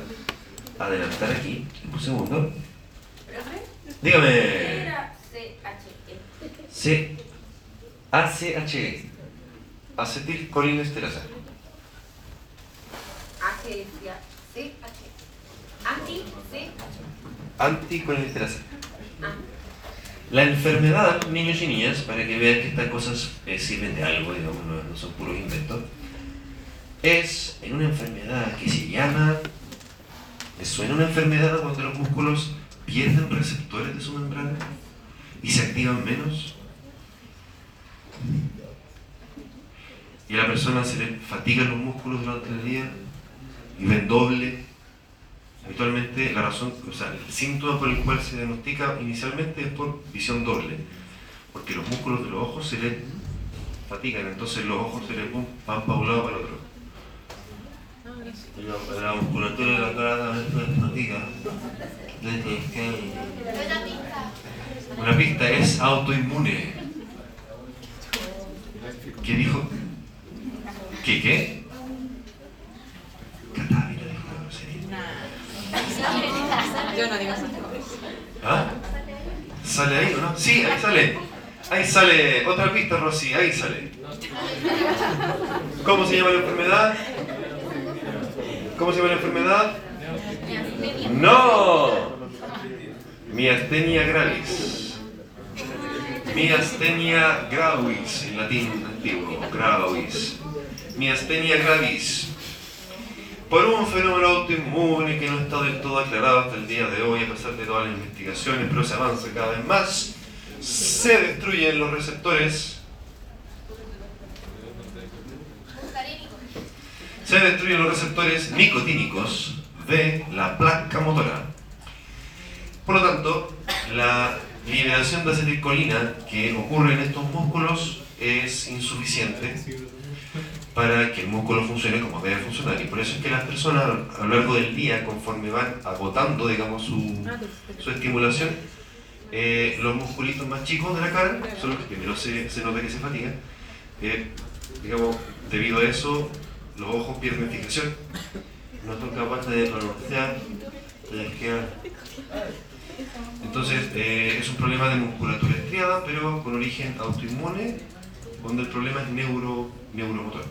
Speaker 1: adelantar aquí, un segundo. Dígame. C ACHE, acetilcolinesterasa.
Speaker 3: C-H. Anti-C-H.
Speaker 1: Anticolinesterasa.
Speaker 3: Ah.
Speaker 1: La enfermedad, niños y niñas, para que vean que estas cosas eh, sirven de algo, digamos, no, son puros inventos, es en una enfermedad que se llama. ¿Les suena una enfermedad cuando los músculos pierden receptores de su membrana y se activan menos? Y a la persona se le fatigan los músculos durante el día y ven doble. Habitualmente la razón, o sea, el síntoma por el cual se diagnostica inicialmente es por visión doble, porque los músculos de los ojos se le fatigan, entonces los ojos se le pum, van para un lado para el otro. Y la, la musculatura de la cara también se fatiga. Una pista es autoinmune. ¿Qué dijo? ¿Qué qué? Catávira dijo.
Speaker 3: Yo no digo.
Speaker 1: ¿Ah? ¿Sale ahí o no? Sí, ahí sale. Ahí sale. Otra pista, Rosy. Ahí sale. ¿Cómo se llama la enfermedad? ¿Cómo se llama la enfermedad? No. Miastenia gravis. Miastenia gravis, en latín antiguo. Gravis. Miastenia gravis. Por un fenómeno autoinmune que no está del todo aclarado hasta el día de hoy, a pesar de todas las investigaciones, pero se avanza cada vez más, se destruyen los receptores. Se destruyen los receptores nicotínicos de la placa motora. Por lo tanto, la liberación de acetilcolina que ocurre en estos músculos es insuficiente para que el músculo funcione como debe funcionar. Y por eso es que las personas a lo largo del día, conforme van agotando digamos, su, su estimulación, eh, los musculitos más chicos de la cara son los que primero se, se nota que se fatigan. Eh, digamos, debido a eso, los ojos pierden fijación, no son capaces de pronunciar, de esquiar. Entonces, eh, es un problema de musculatura estriada, pero con origen autoinmune, donde el problema es neuro, neuromotor.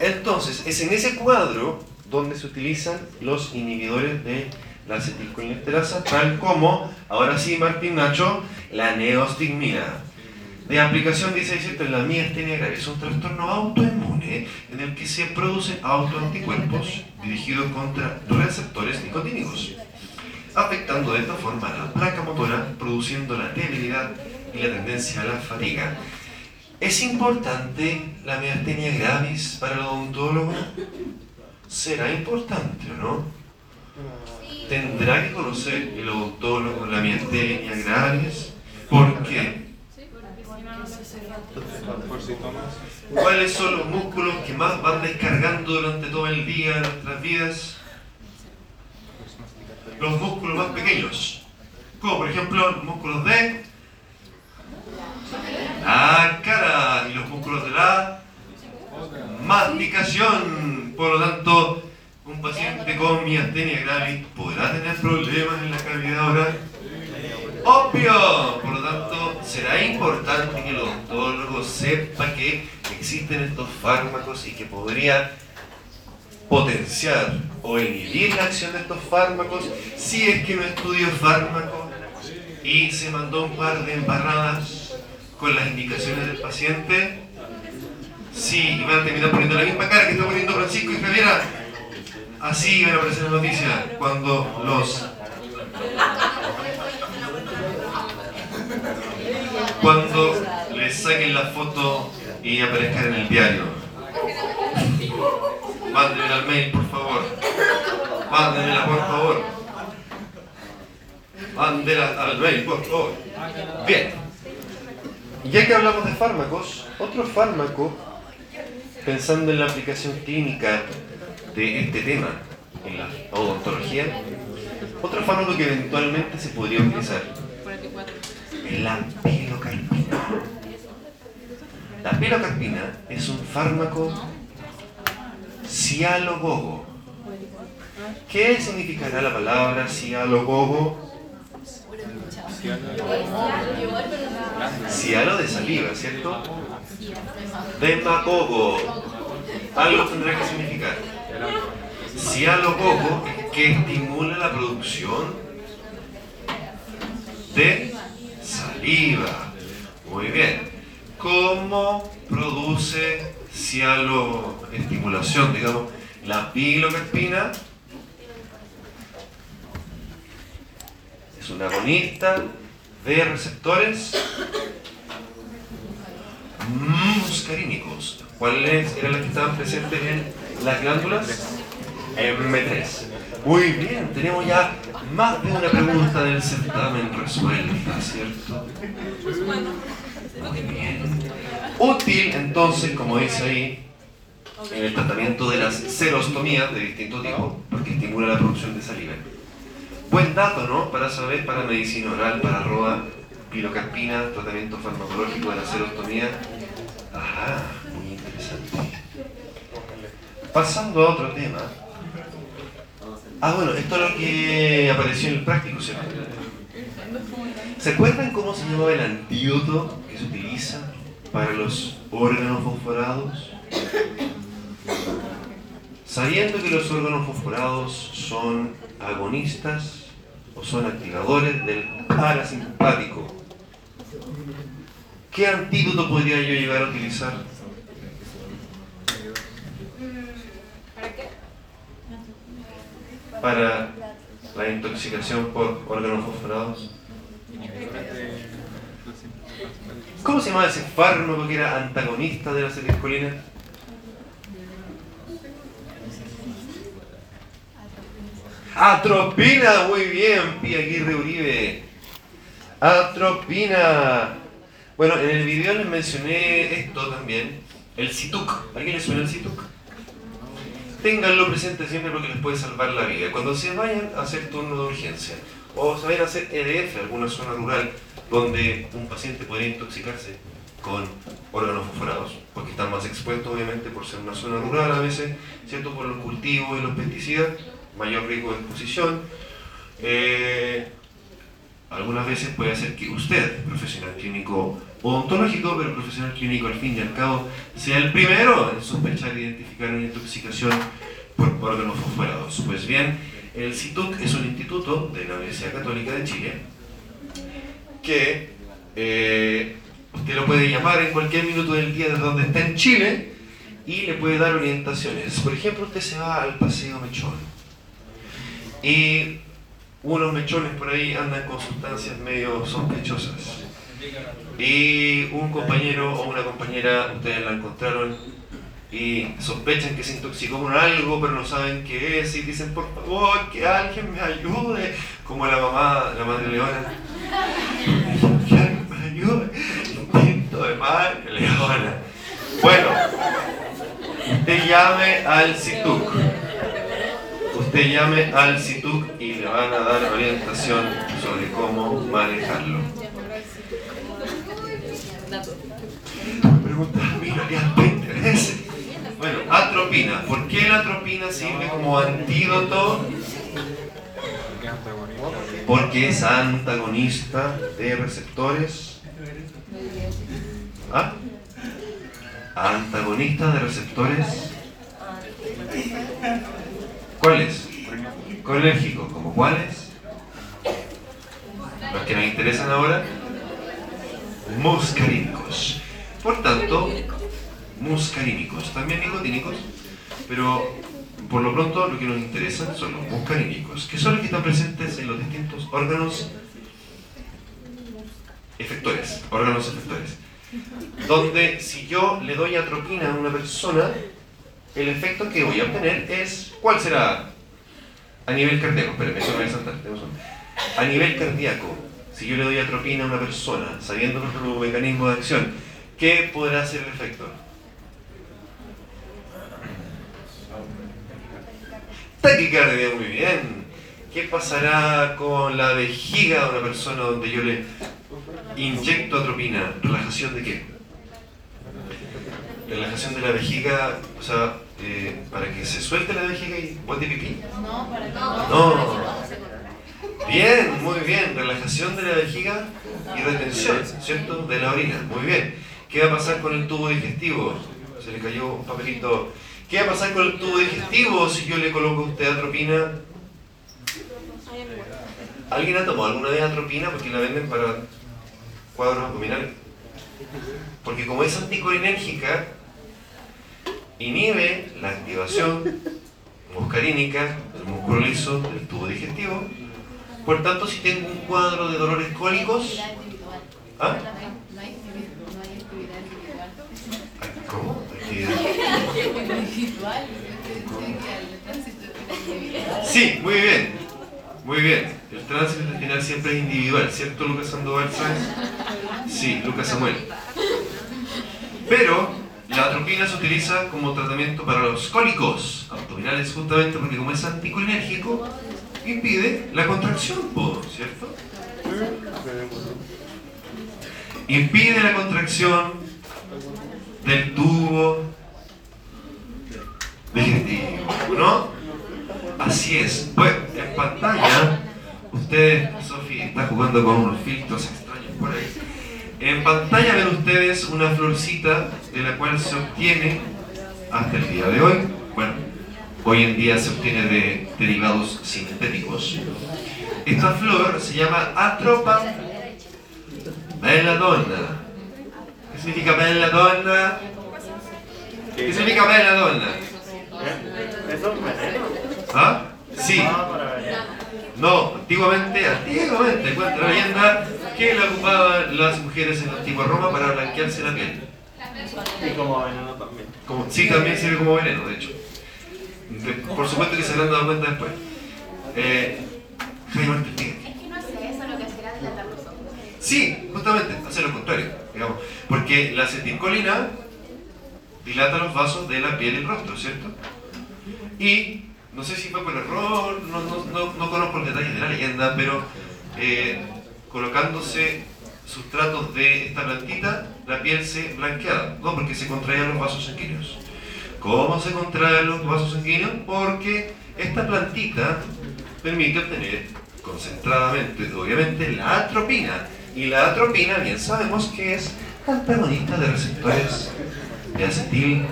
Speaker 1: Entonces, es en ese cuadro donde se utilizan los inhibidores de la acetilcolinesterasa, tal como, ahora sí, Martín Nacho, la neostigmina. De aplicación, dice cierto, en la miastenia gravis, es un trastorno autoinmune en el que se producen autoanticuerpos dirigidos contra receptores nicotínicos, afectando de esta forma la placa motora, produciendo la debilidad y la tendencia a la fatiga. ¿Es importante la miastenia gravis para el odontólogo? ¿Será importante o no? ¿Tendrá que conocer el odontólogo la miastenia gravis? ¿Por qué? ¿Cuáles son los músculos que más van descargando durante todo el día de nuestras vidas? Los músculos más pequeños, como por ejemplo los músculos de la y los músculos de la masticación. Por lo tanto, un paciente con miastenia gravis podrá tener problemas en la cavidad oral. Obvio, por lo tanto, será importante que el odontólogo sepa que existen estos fármacos y que podría potenciar o inhibir la acción de estos fármacos si es que no estudió fármacos y se mandó un par de embarradas con las indicaciones del paciente. Sí, y van a terminar poniendo la misma cara que está poniendo Francisco y Javiera. Así van a aparecer las noticias cuando los cuando les saquen la foto y aparezcan en el diario. Mándenmela al mail, por favor. Mándenmela, por favor. Mándenla al mail, por favor. Bien. Ya que hablamos de fármacos, otro fármaco, pensando en la aplicación clínica de este tema en la odontología, otro fármaco que eventualmente se podría utilizar la pilocarpina. La pilocarpina es un fármaco cialogogo. ¿Qué significará la palabra cialogogo? Cialo de saliva, ¿cierto? Demagogo. Algo tendrá que significar. Cialogogo que estimula la producción de saliva. Muy bien. ¿Cómo produce cialoestimulación? Digamos, la pilocarpina es un agonista de receptores muscarínicos. ¿Cuáles eran las que estaban presentes en las glándulas? M3. Muy bien, tenemos ya más de una pregunta del certamen resuelta, ¿cierto? Muy bien. Útil, entonces, como dice ahí, en el tratamiento de las serostomías de distinto tipo, porque estimula la producción de saliva. Buen dato, ¿no? Para saber, para medicina oral, para ROA, pilocarpina, tratamiento farmacológico de la serostomía. Ajá, muy interesante. Pasando a otro tema, Ah, bueno, esto es lo que apareció en el práctico, ¿cierto? ¿Se acuerdan cómo se llamaba el antídoto que se utiliza para los órganos fosforados? Sabiendo que los órganos fosforados son agonistas o son activadores del parasimpático, ¿qué antídoto podría yo llegar a utilizar?
Speaker 3: ¿Para qué?
Speaker 1: para la intoxicación por órganos fosforados. ¿Cómo se llamaba ese fármaco que era antagonista de la acetilcolina? Atropina, muy bien, Pia Aguirre Uribe. Atropina. Bueno, en el video les mencioné esto también, el CITUC. ¿A ¿Alguien le suena el CITUC? Ténganlo presente siempre porque les puede salvar la vida. Cuando se vayan a hacer turno de urgencia o a hacer EDF, alguna zona rural, donde un paciente podría intoxicarse con órganos fosforados, porque están más expuestos obviamente por ser una zona rural a veces, ¿cierto? Por los cultivos y los pesticidas, mayor riesgo de exposición. Eh, algunas veces puede ser que usted, profesional clínico odontológico, pero profesional clínico al fin y al cabo, sea el primero en sospechar e identificar una intoxicación por órganos fosforados. Pues bien, el CITUC es un instituto de la Universidad Católica de Chile que eh, usted lo puede llamar en cualquier minuto del día desde donde está en Chile y le puede dar orientaciones. Por ejemplo, usted se va al Paseo Mechón y unos mechones por ahí andan con sustancias medio sospechosas. Y un compañero o una compañera, ustedes la encontraron y sospechan que se intoxicó con algo, pero no saben qué es, y dicen, por favor, que alguien me ayude, como la mamá, la madre leona. Que alguien me ayude, instinto de madre leona. Bueno, usted llame al CITUC. Usted llame al CITUC y le van a dar orientación sobre cómo manejarlo. Me preguntas a mí, Ariel, 20 veces. Bueno, atropina. ¿Por qué la atropina sirve como antídoto? Porque es antagonista de receptores. ¿Ah? Antagonista de receptores. ¿Cuáles? Colérgicos, ¿como cuáles? Los que nos interesan ahora. Muscarínicos. Por tanto, muscarínicos, también nicotínicos, pero por lo pronto lo que nos interesa son los muscarínicos, que son los que están presentes en los distintos órganos efectores, órganos efectores. Donde si yo le doy atropina a una persona, el efecto que voy a obtener es, ¿cuál será? A nivel cardíaco, espérenme, eso me voy a saltar, A nivel cardíaco, si yo le doy atropina a una persona, sabiendo nuestro mecanismo de acción, ¿qué podrá ser el efecto? Taquicardia, muy bien. ¿Qué pasará con la vejiga de una persona donde yo le inyecto atropina? ¿Relajación de qué? Relajación de la vejiga, o sea, eh, para que se suelte la vejiga y bote pipí.
Speaker 2: No, para que
Speaker 3: No.
Speaker 1: No. Bien, muy bien. Relajación de la vejiga y retención, ¿cierto? De la orina. Muy bien. ¿Qué va a pasar con el tubo digestivo? Se le cayó un papelito. ¿Qué va a pasar con el tubo digestivo si yo le coloco a usted atropina? ¿Alguien ha tomado alguna vez atropina porque la venden para cuadros abdominales? Porque como es anticolinérgica, inhibe la activación muscarínica del músculo liso del tubo digestivo. Por tanto, si tengo un cuadro de dolores cólicos. ¿Ah? ¿cómo? Sí, muy bien. Muy bien. El tránsito intestinal siempre es individual, ¿cierto, Lucas Sandoval Sáenz? Sí, Lucas Samuel. Pero la atropina se utiliza como tratamiento para los cólicos abdominales justamente porque como es anticolinérgico, impide la contracción, ¿cierto? Impide la contracción del tubo digestivo, ¿no? Así es. Pues en pantalla, usted, Sofi, está jugando con unos filtros extraños por ahí. En pantalla ven ustedes una florcita de la cual se obtiene hasta el día de hoy. Bueno, hoy en día se obtiene de derivados sintéticos. Esta flor se llama Atropa belladonna. ¿Qué significa belladonna? ¿Qué significa belladonna?
Speaker 5: ¿Eso es veneno?
Speaker 1: ¿Ah? Sí.
Speaker 5: Ah.
Speaker 1: No, antiguamente, antiguamente, cuenta la leyenda que la ocupaban las mujeres en la antigua Roma para blanquearse la piel.
Speaker 5: Y como veneno también.
Speaker 1: Como, sí, también sirve como veneno, de hecho. De- por supuesto que se habrán dado cuenta después. Eh, Jaime Martín.
Speaker 3: Es que no hace eso lo que será dilatar los ojos.
Speaker 1: Sí, justamente, hace lo contrario, digamos. Porque la acetilcolina dilata los vasos de la piel y el rostro, ¿cierto? Y no sé si fue por error, no, no, no, no conozco el detalle de la leyenda, pero eh, colocándose sustratos de esta plantita, la piel se blanqueaba, ¿no? Porque se contraían los vasos sanguíneos. ¿Cómo se contraen los vasos sanguíneos? Porque esta plantita permite obtener concentradamente, obviamente, la atropina. Y la atropina, bien sabemos que es antagonista de receptores de acetil.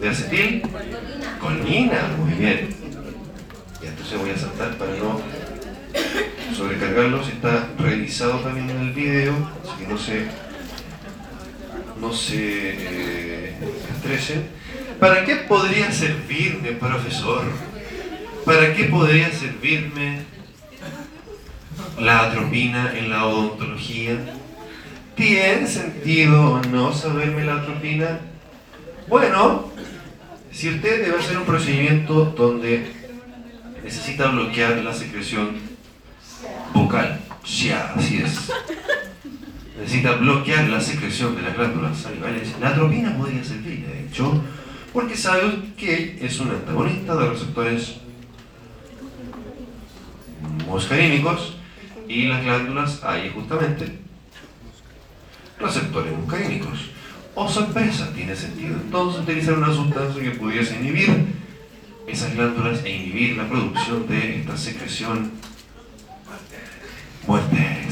Speaker 1: ¿De acetil? Colina, muy bien. Y entonces voy a saltar para no sobrecargarlos. Está revisado también en el video, así que no se, no se eh, estresen. ¿Para qué podría servirme, profesor? ¿Para qué podría servirme la atropina en la odontología? ¿Tiene sentido no saberme la atropina? Bueno, si usted debe hacer un procedimiento donde necesita bloquear la secreción vocal, ya, así es. Necesita bloquear la secreción de las glándulas salivales. La atropina podría servir, de hecho, porque sabe que es un antagonista de receptores muscarínicos y las glándulas hay justamente receptores muscarínicos. Oh sorpresa, tiene sentido entonces utilizar una sustancia que pudiese inhibir esas glándulas e inhibir la producción de esta secreción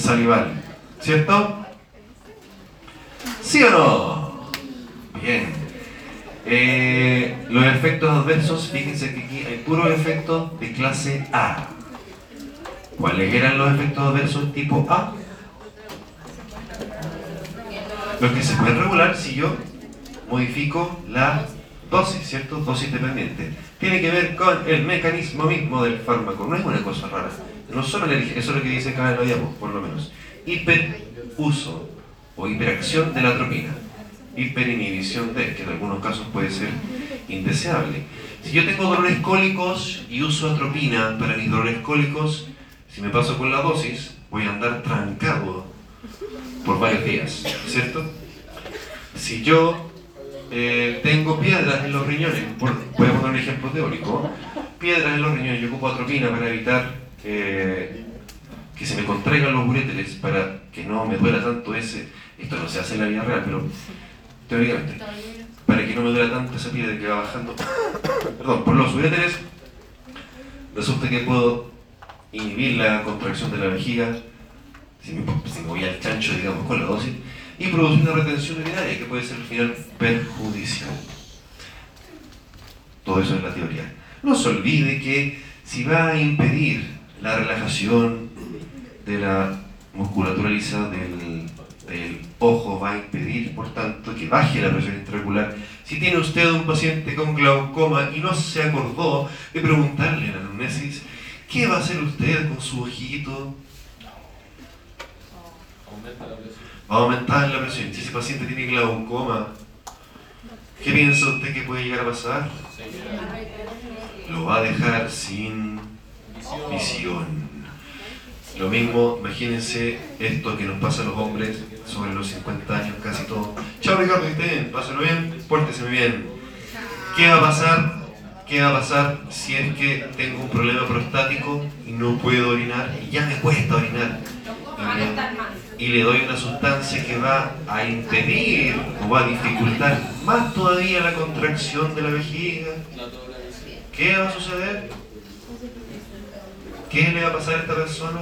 Speaker 1: salival. ¿Cierto? ¿Sí o no? Bien. Eh, los efectos adversos, fíjense que aquí hay puros efectos de clase A. ¿Cuáles eran los efectos adversos tipo A? Los que se pueden regular si yo modifico la dosis, ¿cierto? Dosis dependiente. Tiene que ver con el mecanismo mismo del fármaco, no es una cosa rara. No solo la eso es lo que dice acá por lo menos. Hiperuso o hiperacción de la atropina. Hiperinhibición de, que en algunos casos puede ser indeseable. Si yo tengo dolores cólicos y uso atropina para mis dolores cólicos, si me paso con la dosis, voy a andar trancado por varios días, ¿cierto? Si yo eh, tengo piedras en los riñones, por, voy a poner un ejemplo teórico, piedras en los riñones, yo ocupo atropina para evitar que se me contraigan los uréteres, para que no me duela tanto ese, esto no se hace en la vida real, pero teóricamente, para que no me duela tanto esa piedra que va bajando, perdón, por los uréteres, resulta que puedo inhibir la contracción de la vejiga, si me, si me voy al chancho, digamos, con la dosis, y producir una retención urinaria que puede ser al final perjudicial. Todo eso es la teoría. No se olvide que si va a impedir la relajación de la musculatura lisa del, del ojo, va a impedir, por tanto, que baje la presión intraocular. Si tiene usted un paciente con glaucoma y no se acordó de preguntarle en la anamnesis, ¿qué va a hacer usted con su ojito? Va a aumentar la presión. Si ese paciente tiene glaucoma, ¿qué piensa usted que puede llegar a pasar? Lo va a dejar sin visión. Lo mismo, imagínense esto que nos pasa a los hombres sobre los 50 años, casi todo. Chao Ricardo, que esté bien, pásalo bien, pórtese muy bien. ¿Qué va a pasar? ¿Qué va a pasar si es que tengo un problema prostático y no puedo orinar y ya me cuesta orinar? Y le, y le doy una sustancia que va a impedir o va a dificultar más todavía la contracción de la vejiga. ¿Qué va a suceder? ¿Qué le va a pasar a esta persona?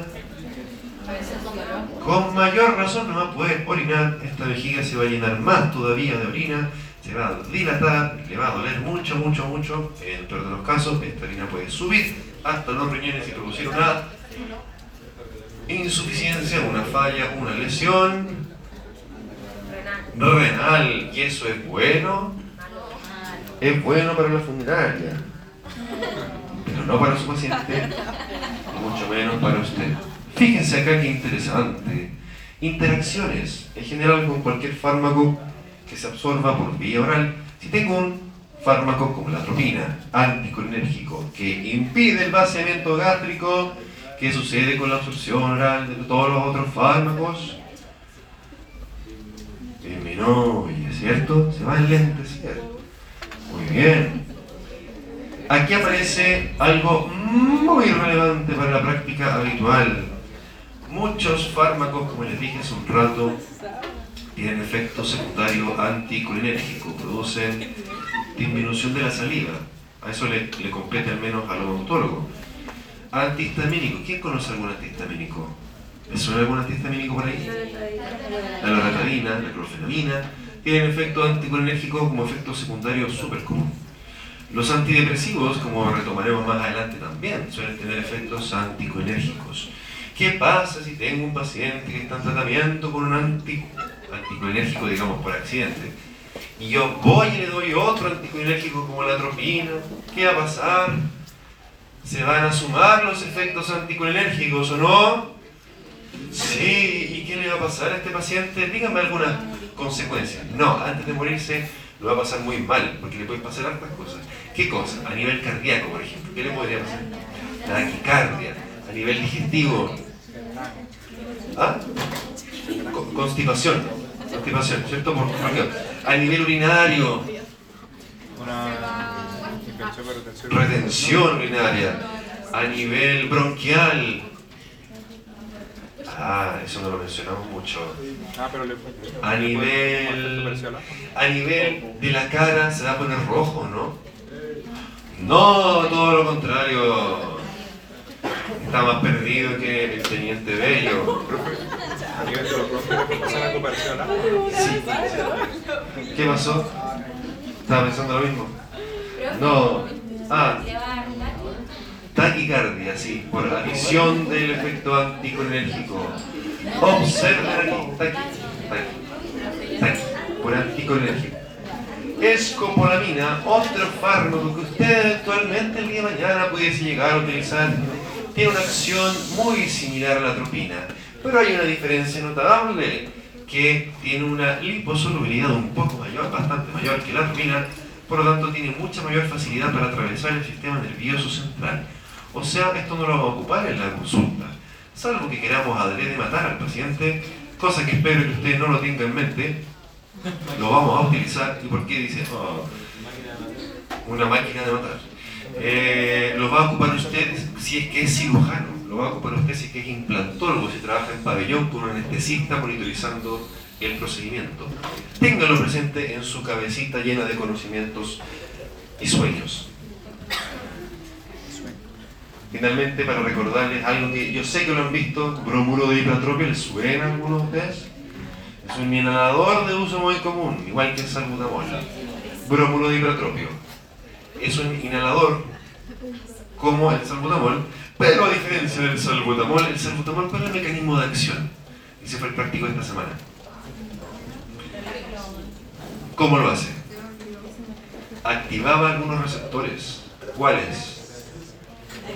Speaker 1: Con mayor razón no va a poder orinar, esta vejiga se va a llenar más todavía de orina, se va a dilatar, le va a doler mucho, mucho, mucho. En el peor de los casos, esta orina puede subir hasta los riñones y producir una insuficiencia, una falla, una lesión renal. ¿Y eso es bueno? Es bueno para la funeraria, pero no para su paciente, mucho menos para usted. Fíjense acá qué interesante. Interacciones, en general con cualquier fármaco que se absorba por vía oral. Si tengo un fármaco como la atropina, anticolinérgico, que impide el vaciamiento gástrico, ¿qué sucede con la absorción oral de todos los otros fármacos? Disminuye, ¿cierto? Se va a enlentecer. Muy bien. Aquí aparece algo muy relevante para la práctica habitual. Muchos fármacos, como les dije hace un rato, tienen efecto secundario anticolinérgico, producen disminución de la saliva. A eso le, le compete al menos al odontólogo. Antihistamínico. ¿Quién conoce algún antihistamínico? ¿Le suena algún antihistamínico por ahí? La loratadina, la clorfenamina, tienen efecto anticolinérgico como efecto secundario súper común. Los antidepresivos, como retomaremos más adelante también, suelen tener efectos anticolinérgicos. ¿Qué pasa si tengo un paciente que está en tratamiento con un anti, anticolinérgico, digamos, por accidente? Y yo voy y le doy otro anticolinérgico como la atropina. ¿Qué va a pasar? ¿Se van a sumar los efectos anticolinérgicos o no? Sí, ¿y qué le va a pasar a este paciente? Díganme algunas consecuencias. No, antes de morirse lo va a pasar muy mal, porque le pueden pasar hartas cosas. ¿Qué cosas? A nivel cardíaco, por ejemplo. ¿Qué le podría pasar? Taquicardia. A nivel digestivo. ¿Ah? Co- Constipación. Constipación, ¿cierto? A nivel urinario.
Speaker 4: Una retención.
Speaker 1: Urinaria. A nivel bronquial. Ah, eso no lo mencionamos mucho.
Speaker 4: Ah,
Speaker 1: A nivel, a nivel de la cara se va a poner rojo, ¿no? No, todo lo contrario. Está más perdido que el teniente Bello.
Speaker 4: A nivel de los la.
Speaker 1: ¿Qué pasó? ¿Estaba pensando lo mismo? No. Ah, taquicardia, sí, por adición del efecto anticolinérgico. Observen aquí, taqui, taqui, taqui, por anticolinérgico. Escopolamina, otro fármaco que usted eventualmente el día de mañana pudiese llegar a utilizar, tiene una acción muy similar a la atropina, pero hay una diferencia notable, que tiene una liposolubilidad un poco mayor, bastante mayor que la atropina, por lo tanto tiene mucha mayor facilidad para atravesar el sistema nervioso central. O sea, esto no lo vamos a ocupar en la consulta, salvo que queramos adrede matar al paciente, cosa que espero que usted no lo tenga en mente, lo vamos a utilizar. ¿Y por qué dice "Oh, una máquina de matar? Eh, lo va a ocupar usted si es que es cirujano, lo va a ocupar usted si es que es implantólogo, si trabaja en pabellón con un anestesista monitorizando el procedimiento. Téngalo presente en su cabecita llena de conocimientos y sueños. Finalmente, para recordarles algo que yo sé que lo han visto, bromuro de hipratropio, ¿les suena a algunos de ustedes? Es un inhalador de uso muy común, igual que el salbutamol. Bromuro de hipratropio. Es un inhalador como el salbutamol, pero a diferencia del salbutamol, el salbutamol, ¿cuál es el mecanismo de acción? Ese fue el práctico esta semana. ¿Cómo lo hace? Activaba algunos receptores. ¿Cuáles?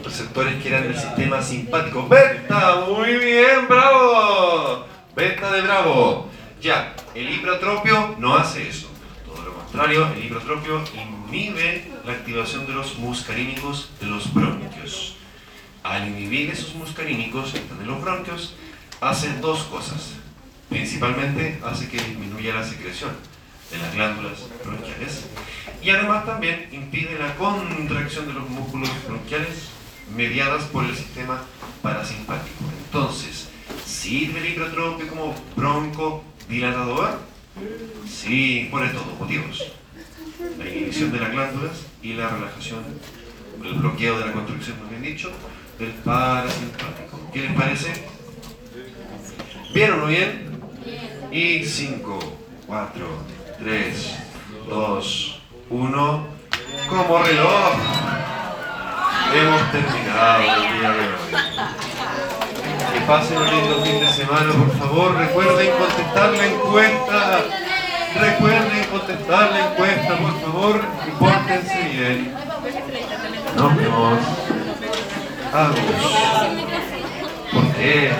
Speaker 1: Receptores que eran del sistema simpático. ¡Beta! ¡Muy bien! ¡Bravo! ¡Beta de bravo! Ya, el hipratropio no hace eso. Todo lo contrario, el hipratropio inhibe la activación de los muscarínicos de los bronquios. Al inhibir esos muscarínicos que están en los bronquios, hacen dos cosas. Principalmente hace que disminuya la secreción de las glándulas bronquiales y además también impide la contracción de los músculos bronquiales mediadas por el sistema parasimpático. Entonces, ¿sirve el hipratropio como broncodilatador? Sí, por estos motivos. La inhibición de las glándulas y la relajación el bloqueo de la construcción, más bien dicho, del parasimpático. ¿Qué les parece? ¿Bien o no bien? Y 5, 4, 3, 2, 1. Como reloj. Hemos terminado el día de hoy. Que pasen un lindo fin de semana, por favor. Recuerden contestar la encuesta. Recuerden contestar la encuesta, por favor. Y pórtense bien. Nos vemos. Adiós. ¿Por qué?